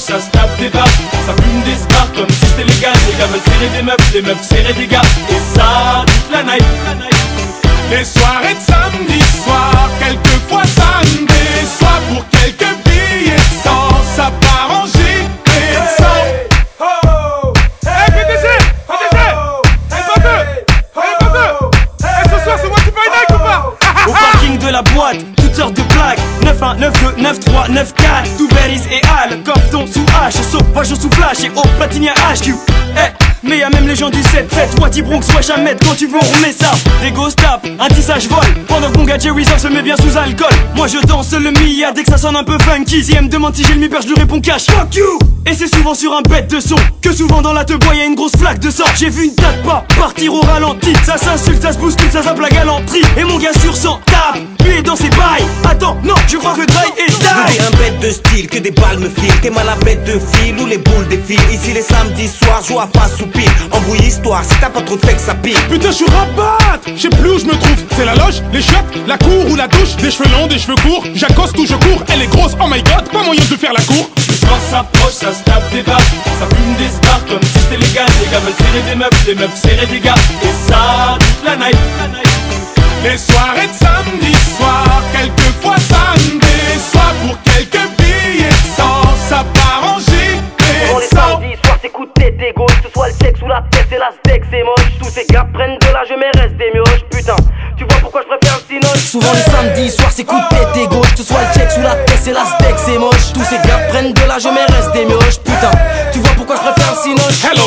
Speaker 4: ça se tape des bars, ça fume des spars comme si c'était légal. Les gars veulent serrer des meufs, les meufs serrer des gars, et ça toute la night. Les soirées de samedi soir, quelquefois samedi soir pour quelques billets
Speaker 7: de sang, ça part en Au parking
Speaker 8: de la boîte, toutes sortes de plaques
Speaker 4: sans 9-3, 9-4, tout berries et Al, cordon sous H, sauvage sous flash et au platinia HQ. Eh, mais y'a même les gens du 7-7, Wati Bronx, wesh à mettre quand tu veux, on ça. Des ghost tap, un tissage vol, pendant que mon gars Jerry se met bien sous alcool. Moi je danse le milliard dès que ça sonne un peu funky. Si elle me demande si j'ai le mi-père, je lui réponds cash, fuck you! Et c'est souvent sur un bête de son, que souvent dans la te bois y'a une grosse flaque de sang. J'ai vu une date pas partir au ralenti, ça s'insulte, ça se bouscule, ça s'appelle la galanterie. Et mon gars sur 100 tape, lui est dans ses bails. Attends, non, je crois que die.
Speaker 9: un bête de style, que des balles me filent. T'es mal à bête de fil ou les boules défilent. Ici les samedis soirs, joue à face ou pile. Embrouille histoire, si t'as pas trop de fait que ça pique.
Speaker 7: Putain, je suis rabat Je sais plus où je me trouve. C'est la loge, les chiottes, la cour ou la douche. Des cheveux longs, des cheveux courts. J'accoste ou je cours. Elle est grosse, oh my god, pas moyen de faire la cour.
Speaker 4: Le soir s'approche, ça se tape des barres, ça fume des spars comme si c'était légal. Les gars veulent serrer des meufs, les meufs serrer des gars. Et ça, toute la night.
Speaker 7: Les soirées de samedi soir, quelquefois samedi soir pour quelques billets de sang, ça part en gilet sang.
Speaker 9: samedis soirs, c'est coup de tête égo. Que ce soit le sexe ou la tête, c'est la steak, c'est moche. Tous ces gars prennent de l'âge, mais restent des mioches. Putain, tu vois pourquoi je préfère le cinoche
Speaker 10: Souvent les samedis soirs c'est coup de tête et gauche Que ce soit le check sous la tête c'est la steak c'est moche Tous ces gars prennent de l'âge mais restent des mioches Putain tu vois pourquoi je préfère le
Speaker 7: Hello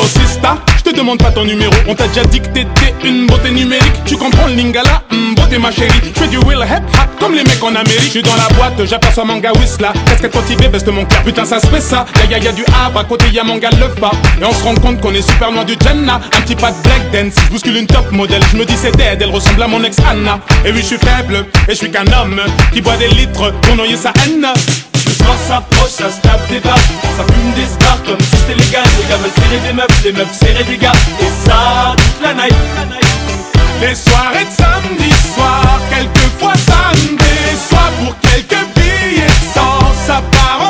Speaker 7: je te demande pas ton numéro On t'a déjà dit que t'étais une beauté numérique. Tu comprends le lingala, hum, beauté ma chérie. Je fais du will hip hop comme les mecs en Amérique. Je suis dans la boîte, j'aperçois manga Whistla Casquette motivée, veste mon cœur. Putain ça se fait ça, ya ya ya du Havre À côté y'a manga le pas Et on se rend compte qu'on est super loin du Jenna Un petit pas de black dance, bouscule une top modèle. Je me dis c'est dead, elle ressemble à mon ex Anna. Et oui je suis faible, et je suis qu'un homme Qui boit des litres pour noyer sa haine.
Speaker 4: Soir s'approche, ça se tape des barres, ça fume des spars comme si c'était légal. Les gars veulent serrer des meufs, les meufs serrer des gars. Et ça, toute la night.
Speaker 7: Les soirées de samedi soir, quelquefois samedi soir pour quelques billets de sang, ça part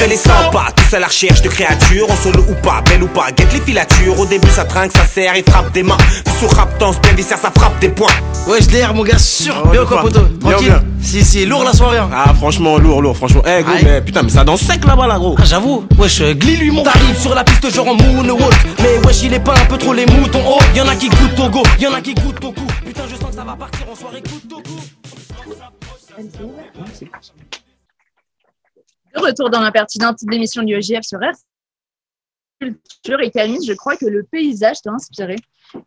Speaker 9: fait les 100 pas, tous à la recherche de créatures, en solo ou pas, belle ou pas, guette les filatures. Au début ça trinque, ça serre, il frappe des mains. Puis sous raptance, bien viscère, ça frappe des points.
Speaker 10: Ouais je l'air mon gars sûr Bien ou quoi poto Tranquille Si si lourd la soirée hein.
Speaker 9: Ah franchement lourd, lourd, franchement. Eh gros,
Speaker 10: Aïe.
Speaker 9: mais putain, mais ça danse sec là-bas là gros.
Speaker 10: Ah, J'avoue, wesh, euh, glis lui mon T'arrives sur la piste genre en moonwalk Mais wesh il est pas un peu trop les moutons Oh, y'en a qui goûtent au go, y'en a qui goûtent au cou Putain je sens que ça va partir en soirée goûte au cou
Speaker 2: De retour dans l'impertinente d'émission du EJF sur R. Culture et Camille, je crois que le paysage t'a inspiré.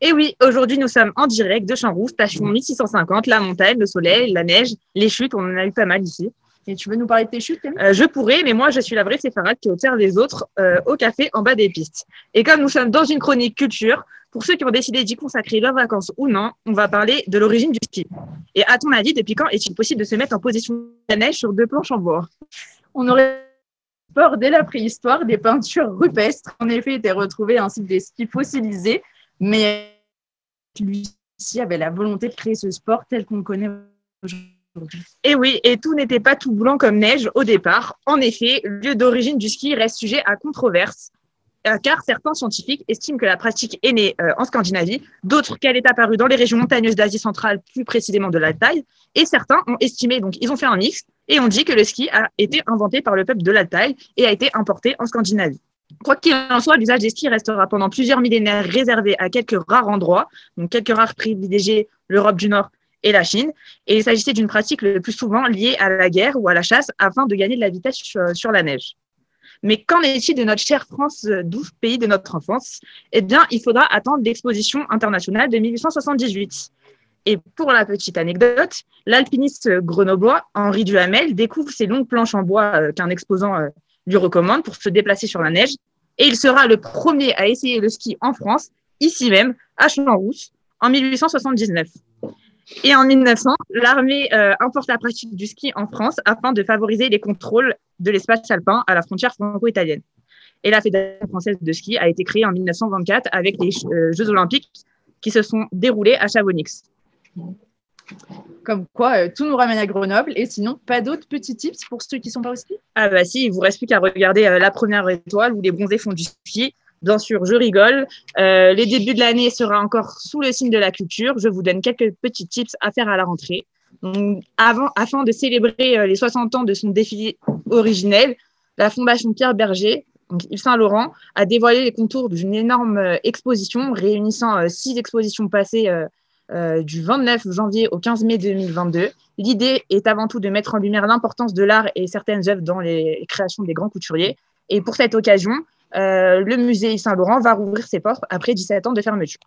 Speaker 11: Et oui, aujourd'hui nous sommes en direct de Champs-Rouge, station 1650, la montagne, le soleil, la neige, les chutes, on en a eu pas mal ici.
Speaker 2: Et tu veux nous parler de tes chutes, Camille?
Speaker 11: Euh, je pourrais, mais moi je suis la vraie séfarade qui observe les autres euh, au café en bas des pistes. Et comme nous sommes dans une chronique culture, pour ceux qui ont décidé d'y consacrer leurs vacances ou non, on va parler de l'origine du ski. Et à ton avis, depuis quand est-il possible de se mettre en position de la neige sur deux planches en bois?
Speaker 2: On aurait sport dès la préhistoire, des peintures rupestres en effet étaient retrouvées ainsi que des skis fossilisés, mais lui-ci avait la volonté de créer ce sport tel qu'on le connaît aujourd'hui.
Speaker 11: Et oui, et tout n'était pas tout blanc comme neige au départ. En effet, le lieu d'origine du ski reste sujet à controverse, euh, car certains scientifiques estiment que la pratique est née euh, en Scandinavie, d'autres qu'elle est apparue dans les régions montagneuses d'Asie centrale, plus précisément de l'Altaï, et certains ont estimé, donc ils ont fait un mix, et ont dit que le ski a été inventé par le peuple de l'Altaï et a été importé en Scandinavie. Quoi qu'il en soit, l'usage des skis restera pendant plusieurs millénaires réservé à quelques rares endroits, donc quelques rares privilégiés, l'Europe du Nord et la Chine. Et il s'agissait d'une pratique le plus souvent liée à la guerre ou à la chasse afin de gagner de la vitesse sur, sur la neige. Mais qu'en est-il de notre chère France, euh, doux pays de notre enfance? Eh bien, il faudra attendre l'exposition internationale de 1878. Et pour la petite anecdote, l'alpiniste grenoblois Henri Duhamel découvre ces longues planches en bois euh, qu'un exposant euh, lui recommande pour se déplacer sur la neige. Et il sera le premier à essayer le ski en France, ici même, à Champs-Rousse, en 1879. Et en 1900, l'armée euh, importe la pratique du ski en France afin de favoriser les contrôles de l'espace alpin à la frontière franco-italienne. Et la Fédération française de ski a été créée en 1924 avec les euh, Jeux olympiques qui se sont déroulés à Chamonix.
Speaker 2: Comme quoi, euh, tout nous ramène à Grenoble. Et sinon, pas d'autres petits tips pour ceux qui sont pas au ski?
Speaker 11: Ah bah si, il vous reste plus qu'à regarder la première étoile où les bronzés font du ski. Bien sûr, je rigole. Euh, les débuts de l'année sera encore sous le signe de la culture. Je vous donne quelques petits tips à faire à la rentrée. Avant, afin de célébrer euh, les 60 ans de son défilé originel, la Fondation Pierre Berger, Yves Saint-Laurent, a dévoilé les contours d'une énorme euh, exposition réunissant six expositions passées du 29 janvier au 15 mai 2022. L'idée est avant tout de mettre en lumière l'importance de l'art et certaines œuvres dans les créations des grands couturiers. Et pour cette occasion, le musée Saint-Laurent va rouvrir ses portes après 17 ans de fermeture.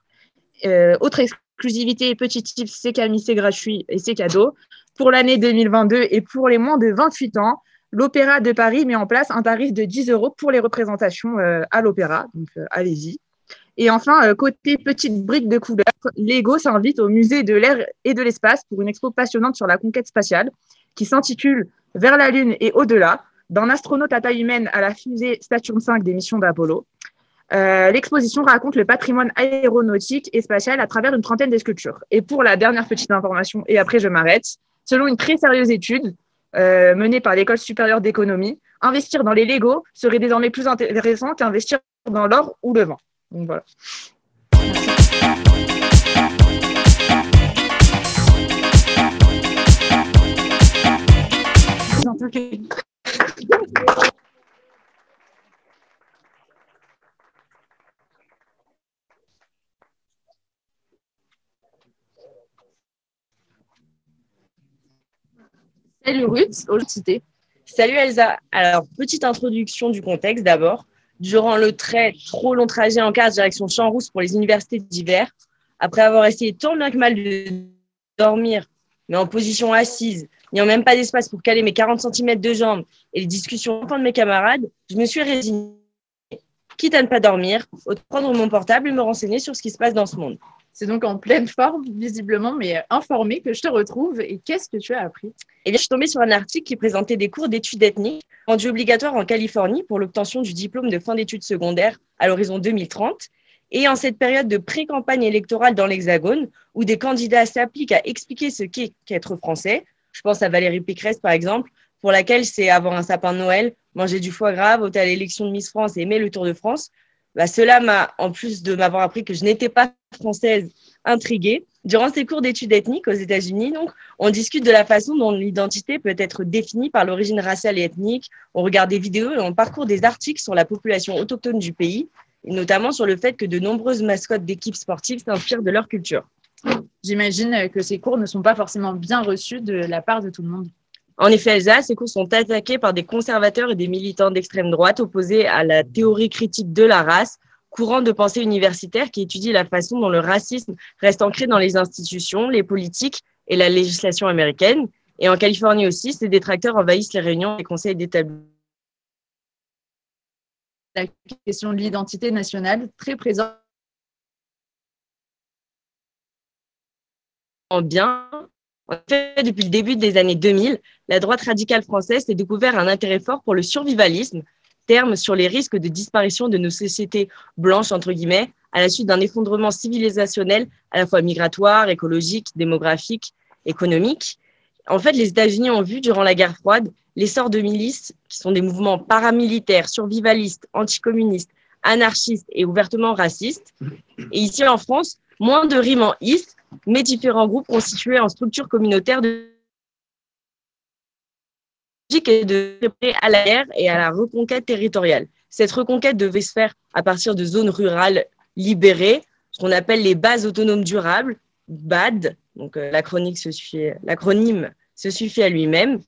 Speaker 11: Euh, autre exclusivité, petit tip, c'est Camille, c'est gratuit et c'est cadeau. Pour l'année 2022 et pour les moins de 28 ans, l'Opéra de Paris met en place un tarif de 10 euros pour les représentations euh, à l'Opéra. Donc, euh, allez-y. Et enfin, euh, côté petite brique de couleur, Lego s'invite au musée de l'air et de l'espace pour une expo passionnante sur la conquête spatiale qui s'intitule Vers la Lune et au-delà, d'un astronaute à taille humaine à la fusée Saturn V des missions d'Apollo. L'exposition raconte le patrimoine aéronautique et spatial à travers une trentaine de sculptures. Et pour la dernière petite information, et après je m'arrête, selon une très sérieuse étude, euh, menée par l'École supérieure d'économie, investir dans les Lego serait désormais plus intéressant qu'investir dans l'or ou le vin. Donc voilà.
Speaker 2: Salut Ruth, aujourd'hui.
Speaker 12: Salut Elsa. Alors, petite introduction du contexte d'abord. Durant le très trop long trajet en car direction Champs-Rousse pour les universités d'hiver, après avoir essayé tant bien que mal de dormir, mais en position assise, n'ayant même pas d'espace pour caler mes 40 cm de jambes et les discussions de mes camarades, je me suis résignée. Quitte à ne pas dormir, autant prendre mon portable et me renseigner sur ce qui se passe dans ce monde.
Speaker 2: C'est donc en pleine forme, visiblement, mais informé que je te retrouve. Et qu'est-ce que tu as appris?
Speaker 12: Eh bien, je suis tombée sur un article qui présentait des cours d'études ethniques rendus obligatoires en Californie pour l'obtention du diplôme de fin d'études secondaires à l'horizon 2030. Et en cette période de pré-campagne électorale dans l'Hexagone, où des candidats s'appliquent à expliquer ce qu'est qu'être français, je pense à Valérie Pécresse par exemple, pour laquelle c'est avoir un sapin de Noël, manger du foie gras, voter à l'élection de Miss France et aimer le Tour de France, bah, cela m'a, en plus de m'avoir appris que je n'étais pas française, intriguée. Durant ces cours d'études ethniques aux États-Unis, donc, on discute de la façon dont l'identité peut être définie par l'origine raciale et ethnique. On regarde des vidéos et on parcourt des articles sur la population autochtone du pays, et notamment sur le fait que de nombreuses mascottes d'équipes sportives s'inspirent de leur culture.
Speaker 2: J'imagine que ces cours ne sont pas forcément bien reçus de la part de tout le monde.
Speaker 12: En effet, Elsa, ces cours sont attaqués par des conservateurs et des militants d'extrême droite opposés à la théorie critique de la race, courant de pensée universitaire qui étudie la façon dont le racisme reste ancré dans les institutions, les politiques et la législation américaine. Et en Californie aussi, ces détracteurs envahissent les réunions des conseils d'établissement.
Speaker 2: La question de l'identité nationale, très présente.
Speaker 12: Bien, en fait, depuis le début des années 2000, la droite radicale française s'est découvert un intérêt fort pour le survivalisme, terme sur les risques de disparition de nos sociétés blanches, entre guillemets, à la suite d'un effondrement civilisationnel à la fois migratoire, écologique, démographique, économique. En fait, les États-Unis ont vu durant la guerre froide l'essor de milices qui sont des mouvements paramilitaires, survivalistes, anticommunistes, anarchistes et ouvertement racistes. Et ici en France, moins de rimes en is, mais différents groupes constitués en structures communautaires de et de à la guerre et à la reconquête territoriale. Cette reconquête devait se faire à partir de zones rurales libérées, ce qu'on appelle les bases autonomes durables, BAD. Donc euh, l'acronyme se suffit, l'acronyme se suffit à lui-même.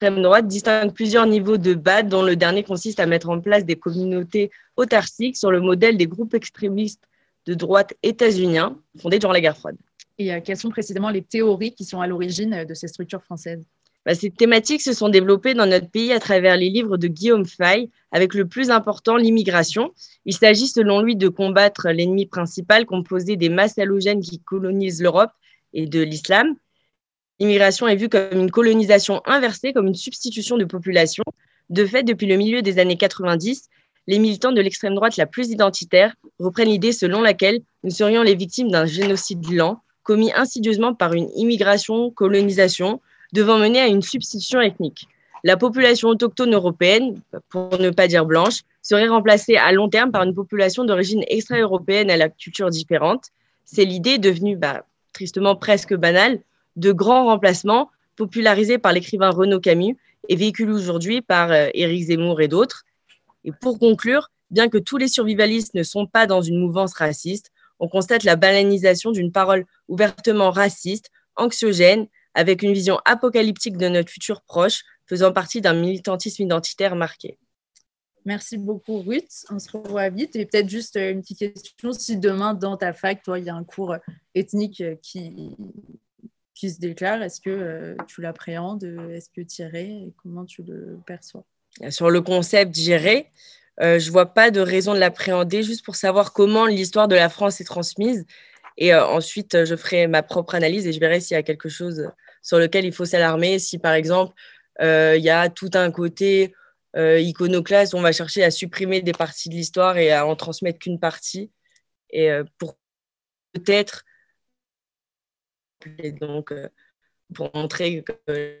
Speaker 12: L'extrême droite distingue plusieurs niveaux de BAD, dont le dernier consiste à mettre en place des communautés autarciques sur le modèle des groupes extrémistes de droite états-uniens fondés durant la guerre froide.
Speaker 2: Et euh, quelles sont précisément les théories qui sont à l'origine de ces structures françaises?
Speaker 12: Bah, Ces thématiques se sont développées dans notre pays à travers les livres de Guillaume Fay, avec le plus important, l'immigration. Il s'agit selon lui de combattre l'ennemi principal composé des masses halogènes qui colonisent l'Europe et de l'islam. L'immigration est vue comme une colonisation inversée, comme une substitution de population. De fait, depuis le milieu des années 90, les militants de l'extrême droite la plus identitaire reprennent l'idée selon laquelle nous serions les victimes d'un génocide lent commis insidieusement par une immigration, colonisation, devant mener à une substitution ethnique. La population autochtone européenne, pour ne pas dire blanche, serait remplacée à long terme par une population d'origine extra-européenne à la culture différente. C'est l'idée devenue bah, tristement presque banale de grands remplacements popularisés par l'écrivain Renaud Camus et véhiculés aujourd'hui par euh, Éric Zemmour et d'autres. Et pour conclure, bien que tous les survivalistes ne sont pas dans une mouvance raciste, on constate la banalisation d'une parole ouvertement raciste, anxiogène, avec une vision apocalyptique de notre futur proche, faisant partie d'un militantisme identitaire marqué.
Speaker 2: Merci beaucoup, Ruth. On se revoit vite. Et peut-être juste une petite question. Si demain, dans ta fac, toi, il y a un cours ethnique qui, qui se déclare, est-ce que euh, tu l'appréhendes? Est-ce que tu irais? Comment tu le perçois?
Speaker 12: Sur le concept, j'irai. Euh, je vois pas de raison de l'appréhender, juste pour savoir comment l'histoire de la France est transmise. Et euh, ensuite, je ferai ma propre analyse et je verrai s'il y a quelque chose sur lequel il faut s'alarmer. Si, par exemple, il y a tout un côté euh, iconoclaste, on va chercher à supprimer des parties de l'histoire et à en transmettre qu'une partie. Et euh, pour peut-être, donc, euh, pour montrer que.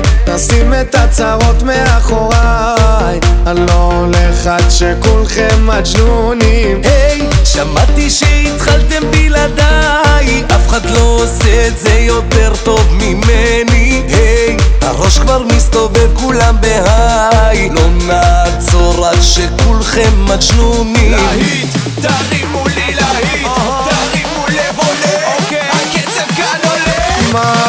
Speaker 13: היי נשים את הצרות מאחוריי. אני לא הולך עד שכולכם מג'נונים.
Speaker 14: היי שמעתי שהתחלתם בלעדיי. אף אחד לא עושה את זה יותר טוב ממני. היי הראש כבר מסתובב כולם בהיי. לא נעצור עד שכולכם מג'נונים. להיט תרימו לי להיט תרימו לב עולה. הקצב כאן עולה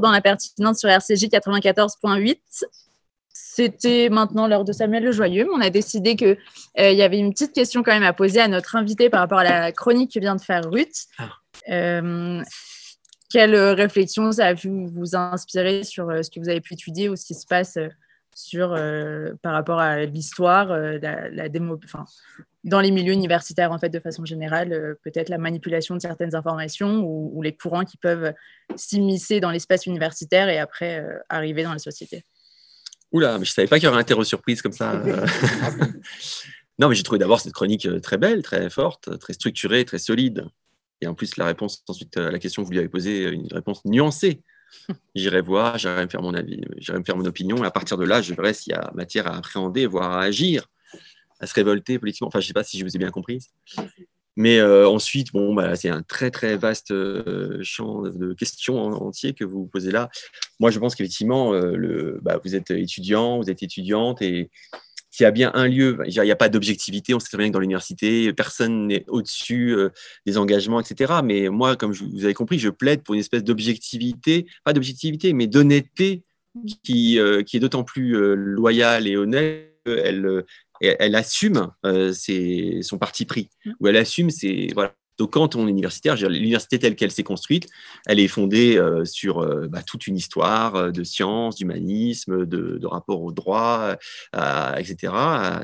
Speaker 2: dans la pertinente sur RCJ 94.8. C'était maintenant l'heure de Samuel Le Joyeux, on a décidé qu'il y avait une petite question quand même à poser à notre invité par rapport à la chronique que vient de faire Ruth. Euh, quelle réflexion ça a pu vous inspirer sur ce que vous avez pu étudier ou ce qui se passe sur, par rapport à l'histoire, la, la démo, enfin, dans les milieux universitaires, en fait, de façon générale, peut-être la manipulation de certaines informations ou, ou les courants qui peuvent s'immiscer dans l'espace universitaire et après arriver dans la société.
Speaker 3: Oula, mais je ne savais pas qu'il y aurait un terreau surprise comme ça. (laughs) (laughs) non, mais j'ai trouvé d'abord cette chronique euh, très belle, très forte, très structurée, très solide. Et en plus, la réponse ensuite à la question que vous lui avez posée, une réponse nuancée. (laughs) J'irai voir, j'irai me faire mon avis, j'irai me faire mon opinion. Et à partir de là, je verrai s'il y a matière à appréhender, voire à agir, à se révolter politiquement. Enfin, je ne sais pas si je vous ai bien comprise. Mais euh, ensuite, bon, bah, c'est un très très vaste euh, champ de questions entier que vous posez là. Moi, je pense qu'effectivement, euh, bah, vous êtes étudiant, vous êtes étudiante, et s'il y a bien un lieu, il n'y a pas d'objectivité. On sait très bien que dans l'université, personne n'est au-dessus des engagements, etc. Mais moi, comme vous avez compris, je plaide pour une espèce d'objectivité, pas d'objectivité, mais d'honnêteté qui, qui est d'autant plus loyale et honnête. Elle, elle assume euh, son parti pris, mmh. ou elle assume ses. Voilà. Donc, quand on est universitaire, l'université telle qu'elle s'est construite, elle est fondée euh, sur euh, bah, toute une histoire de sciences, d'humanisme, de, de, rapport au droit, etc.,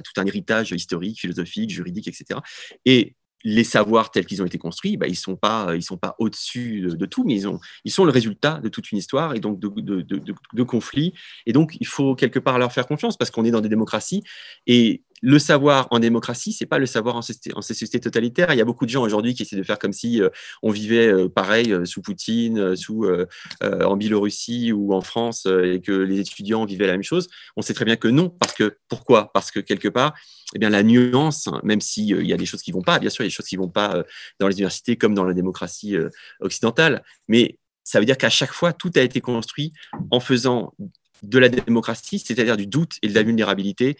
Speaker 3: tout un héritage historique, philosophique, juridique, etc. Et les savoirs tels qu'ils ont été construits, bah, ils ne sont pas, ils sont pas au-dessus de, tout, mais ils, ont, ils sont le résultat de toute une histoire et donc de, de, de, conflits. Et donc, il faut quelque part leur faire confiance parce qu'on est dans des démocraties. Et le savoir en démocratie, c'est pas le savoir en, société totalitaire. Il y a beaucoup de gens aujourd'hui qui essaient de faire comme si euh, on vivait euh, pareil euh, sous Poutine, sous, en Biélorussie ou en France et que les étudiants vivaient la même chose. On sait très bien que non. Parce que, pourquoi? Parce que quelque part, eh bien, la nuance, même s'il y a des choses qui vont pas, bien sûr, il y a des choses qui vont pas dans les universités comme dans la démocratie occidentale, mais ça veut dire qu'à chaque fois, tout a été construit en faisant de la démocratie, c'est-à-dire du doute et de la vulnérabilité,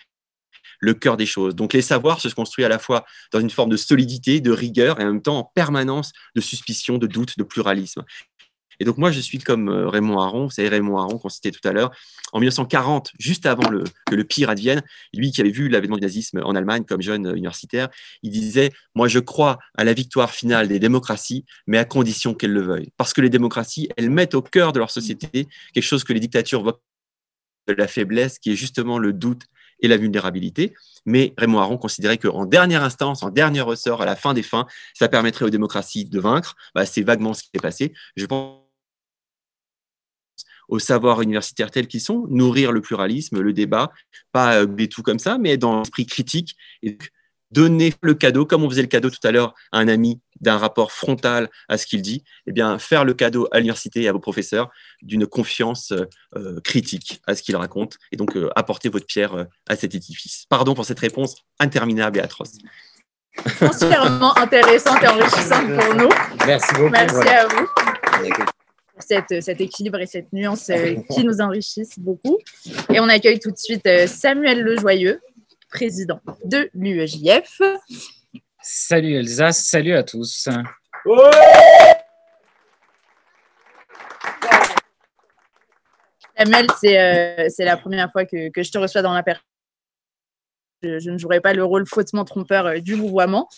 Speaker 3: le cœur des choses. Donc les savoirs se construisent à la fois dans une forme de solidité, de rigueur et en même temps en permanence de suspicion, de doute, de pluralisme. Et donc moi, je suis comme euh, Raymond Aron, vous savez Raymond Aron qu'on citait tout à l'heure, en 1940, juste avant le, que le pire advienne, lui qui avait vu l'avènement du nazisme en Allemagne comme jeune euh, universitaire, il disait, moi je crois à la victoire finale des démocraties, mais à condition qu'elles le veuillent. Parce que les démocraties, elles mettent au cœur de leur société quelque chose que les dictatures voient de la faiblesse, qui est justement le doute et la vulnérabilité. Mais Raymond Aron considérait qu'en dernière instance, en dernier ressort, à la fin des fins, ça permettrait aux démocraties de vaincre. Bah, c'est vaguement ce qui est passé. Je pense aux savoirs universitaires tels qu'ils sont, nourrir le pluralisme, le débat, pas des euh, tout comme ça, mais dans l'esprit critique. Et donner le cadeau, comme on faisait le cadeau tout à l'heure à un ami d'un rapport frontal à ce qu'il dit, eh bien, faire le cadeau à l'université et à vos professeurs d'une confiance euh, critique à ce qu'il raconte et donc euh, apporter votre pierre euh, à cet édifice. Pardon pour cette réponse interminable et atroce.
Speaker 2: Foncièrement intéressante et enrichissante pour nous.
Speaker 3: Merci beaucoup.
Speaker 2: Merci à vous pour cette, cet équilibre et cette nuance qui nous enrichissent beaucoup. Et on accueille tout de suite Samuel Lejoyeux, président de l'UEJF.
Speaker 15: Salut Elsa, salut à tous.
Speaker 2: Samuel, euh, c'est la première fois que, je te reçois dans la personne. Je, ne jouerai pas le rôle faussement trompeur euh, du vouvoiement.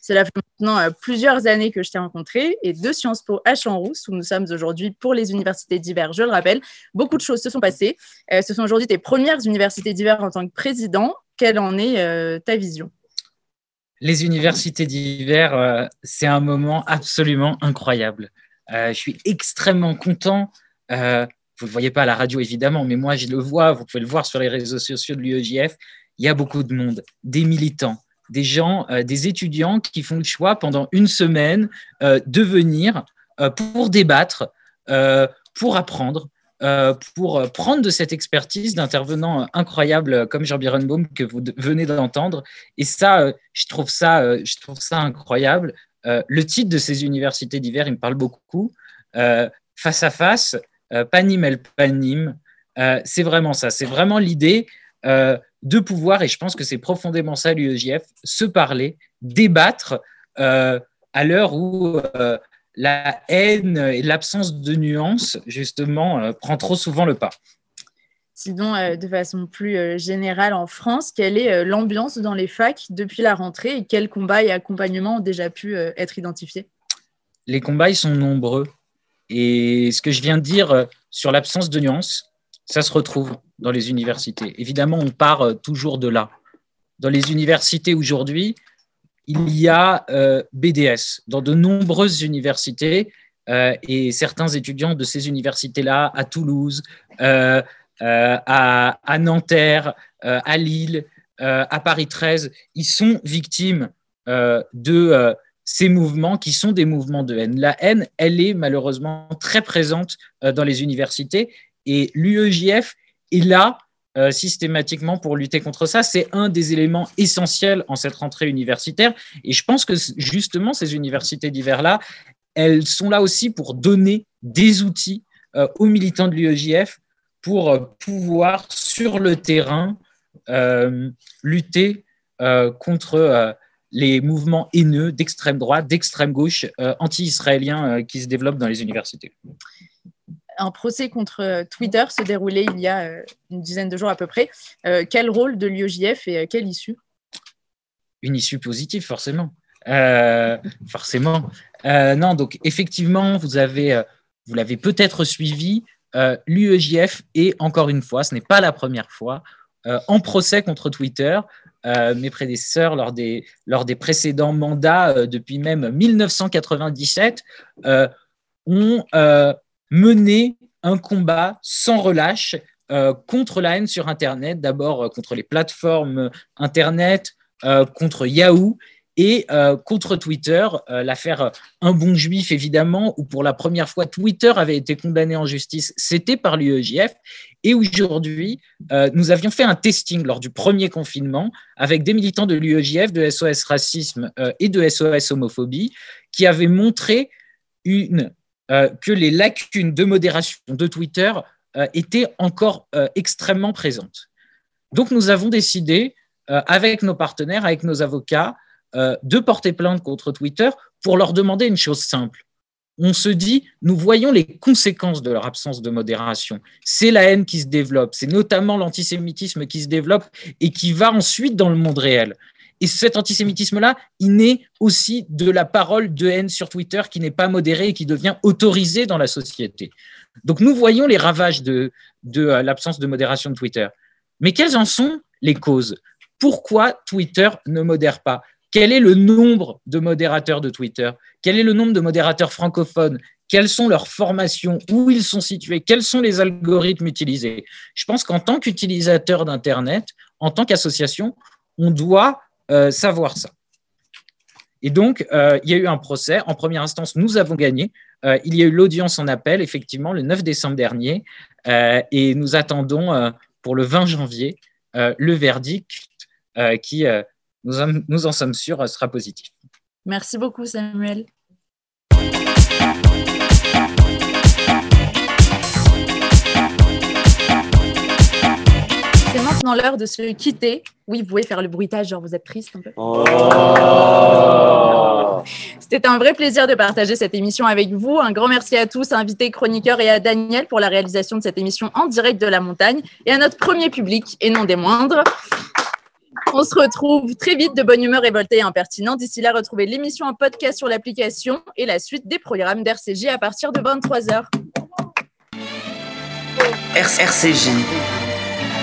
Speaker 2: Cela fait maintenant euh, plusieurs années que je t'ai rencontré et de Sciences Po à Champs-Rousse, où nous sommes aujourd'hui pour les universités d'hiver, je le rappelle. Beaucoup de choses se sont passées. ce sont aujourd'hui tes premières universités d'hiver en tant que président. Quelle en est ta vision?
Speaker 15: Les universités d'hiver, euh, c'est un moment absolument incroyable. Euh, je suis extrêmement content. vous ne le voyez pas à la radio, évidemment, mais moi, je le vois. Vous pouvez le voir sur les réseaux sociaux de l'UEJF. Il y a beaucoup de monde, des militants, des gens, des étudiants qui font le choix pendant une semaine de venir pour débattre, pour apprendre, euh, pour euh, prendre de cette expertise d'intervenants euh, incroyables comme Jean Birenbaum que vous venez d'entendre. Et ça, je trouve ça, je trouve ça incroyable. le titre de ces universités d'hiver, il me parle beaucoup. face à face, panim el panim, c'est vraiment ça. C'est vraiment l'idée de pouvoir, et je pense que c'est profondément ça l'UEJF, se parler, débattre à l'heure où la haine et l'absence de nuances, justement, euh, prend trop souvent le pas.
Speaker 2: Sinon, euh, de façon plus euh, générale en France, quelle est l'ambiance dans les facs depuis la rentrée et quels combats et accompagnements ont déjà pu être identifiés?
Speaker 15: Les combats, ils sont nombreux. Et ce que je viens de dire sur l'absence de nuances, ça se retrouve dans les universités. Évidemment, on part toujours de là. Dans les universités aujourd'hui, il y a euh, BDS dans de nombreuses universités et certains étudiants de ces universités-là, à Toulouse, à, à, Nanterre, à Lille, à Paris 13, ils sont victimes de ces mouvements qui sont des mouvements de haine. La haine, elle est malheureusement très présente euh, dans les universités et l'UEJF est là euh, systématiquement pour lutter contre ça. C'est un des éléments essentiels en cette rentrée universitaire et je pense que justement ces universités d'hiver-là, elles sont là aussi pour donner des outils euh, aux militants de l'UEJF pour pouvoir sur le terrain lutter contre les mouvements haineux d'extrême droite, d'extrême gauche, euh, anti-israéliens euh, qui se développent dans les universités.
Speaker 2: Un procès contre euh, Twitter se déroulait il y a une dizaine de jours à peu près. quel rôle de l'IOJF et quelle issue?
Speaker 15: Une issue positive, forcément. (laughs) forcément. non, donc effectivement, vous avez, vous l'avez peut-être suivi, l'UEJF est encore une fois, ce n'est pas la première fois, en procès contre Twitter euh, mes prédécesseurs lors des, lors des précédents mandats, euh, depuis même 1997, euh, ont mené un combat sans relâche contre la haine sur Internet, d'abord contre les plateformes Internet, contre Yahoo et contre Twitter, l'affaire Un bon juif, évidemment, où pour la première fois Twitter avait été condamné en justice, c'était par l'UEJF. Et aujourd'hui, euh, nous avions fait un testing lors du premier confinement avec des militants de l'UEJF, de SOS Racisme euh, et de SOS Homophobie, qui avaient montré une, euh, que les lacunes de modération de Twitter étaient encore extrêmement présentes. Donc nous avons décidé, avec nos partenaires, avec nos avocats, de porter plainte contre Twitter pour leur demander une chose simple on se dit, nous voyons les conséquences de leur absence de modération. C'est la haine qui se développe, c'est notamment l'antisémitisme qui se développe et qui va ensuite dans le monde réel. Et cet antisémitisme-là, il naît aussi de la parole de haine sur Twitter qui n'est pas modérée et qui devient autorisée dans la société. Donc nous voyons les ravages de, euh, l'absence de modération de Twitter. Mais quelles en sont les causes? Pourquoi Twitter ne modère pas? Quel est le nombre de modérateurs de Twitter? Quel est le nombre de modérateurs francophones? Quelles sont leurs formations? Où ils sont situés? Quels sont les algorithmes utilisés? Je pense qu'en tant qu'utilisateur d'Internet, en tant qu'association, on doit euh, savoir ça. Et donc, euh, il y a eu un procès. En première instance, nous avons gagné. Euh, il y a eu l'audience en appel, effectivement, le 9 décembre dernier. et nous attendons pour le 20 janvier le verdict qui nous, en sommes sûrs, sera positif.
Speaker 2: Merci beaucoup, Samuel. Maintenant l'heure de se quitter. Oui, vous pouvez faire le bruitage, genre vous êtes triste un peu. Oh. (laughs) C'était un vrai plaisir de partager cette émission avec vous. Un grand merci à tous, invités, chroniqueurs et à Daniel pour la réalisation de cette émission en direct de la montagne et à notre premier public et non des moindres. On se retrouve très vite de bonne humeur révoltée et impertinente. D'ici là, retrouvez l'émission en podcast sur l'application et la suite des programmes d'RCJ à partir de 23h.
Speaker 1: RCJ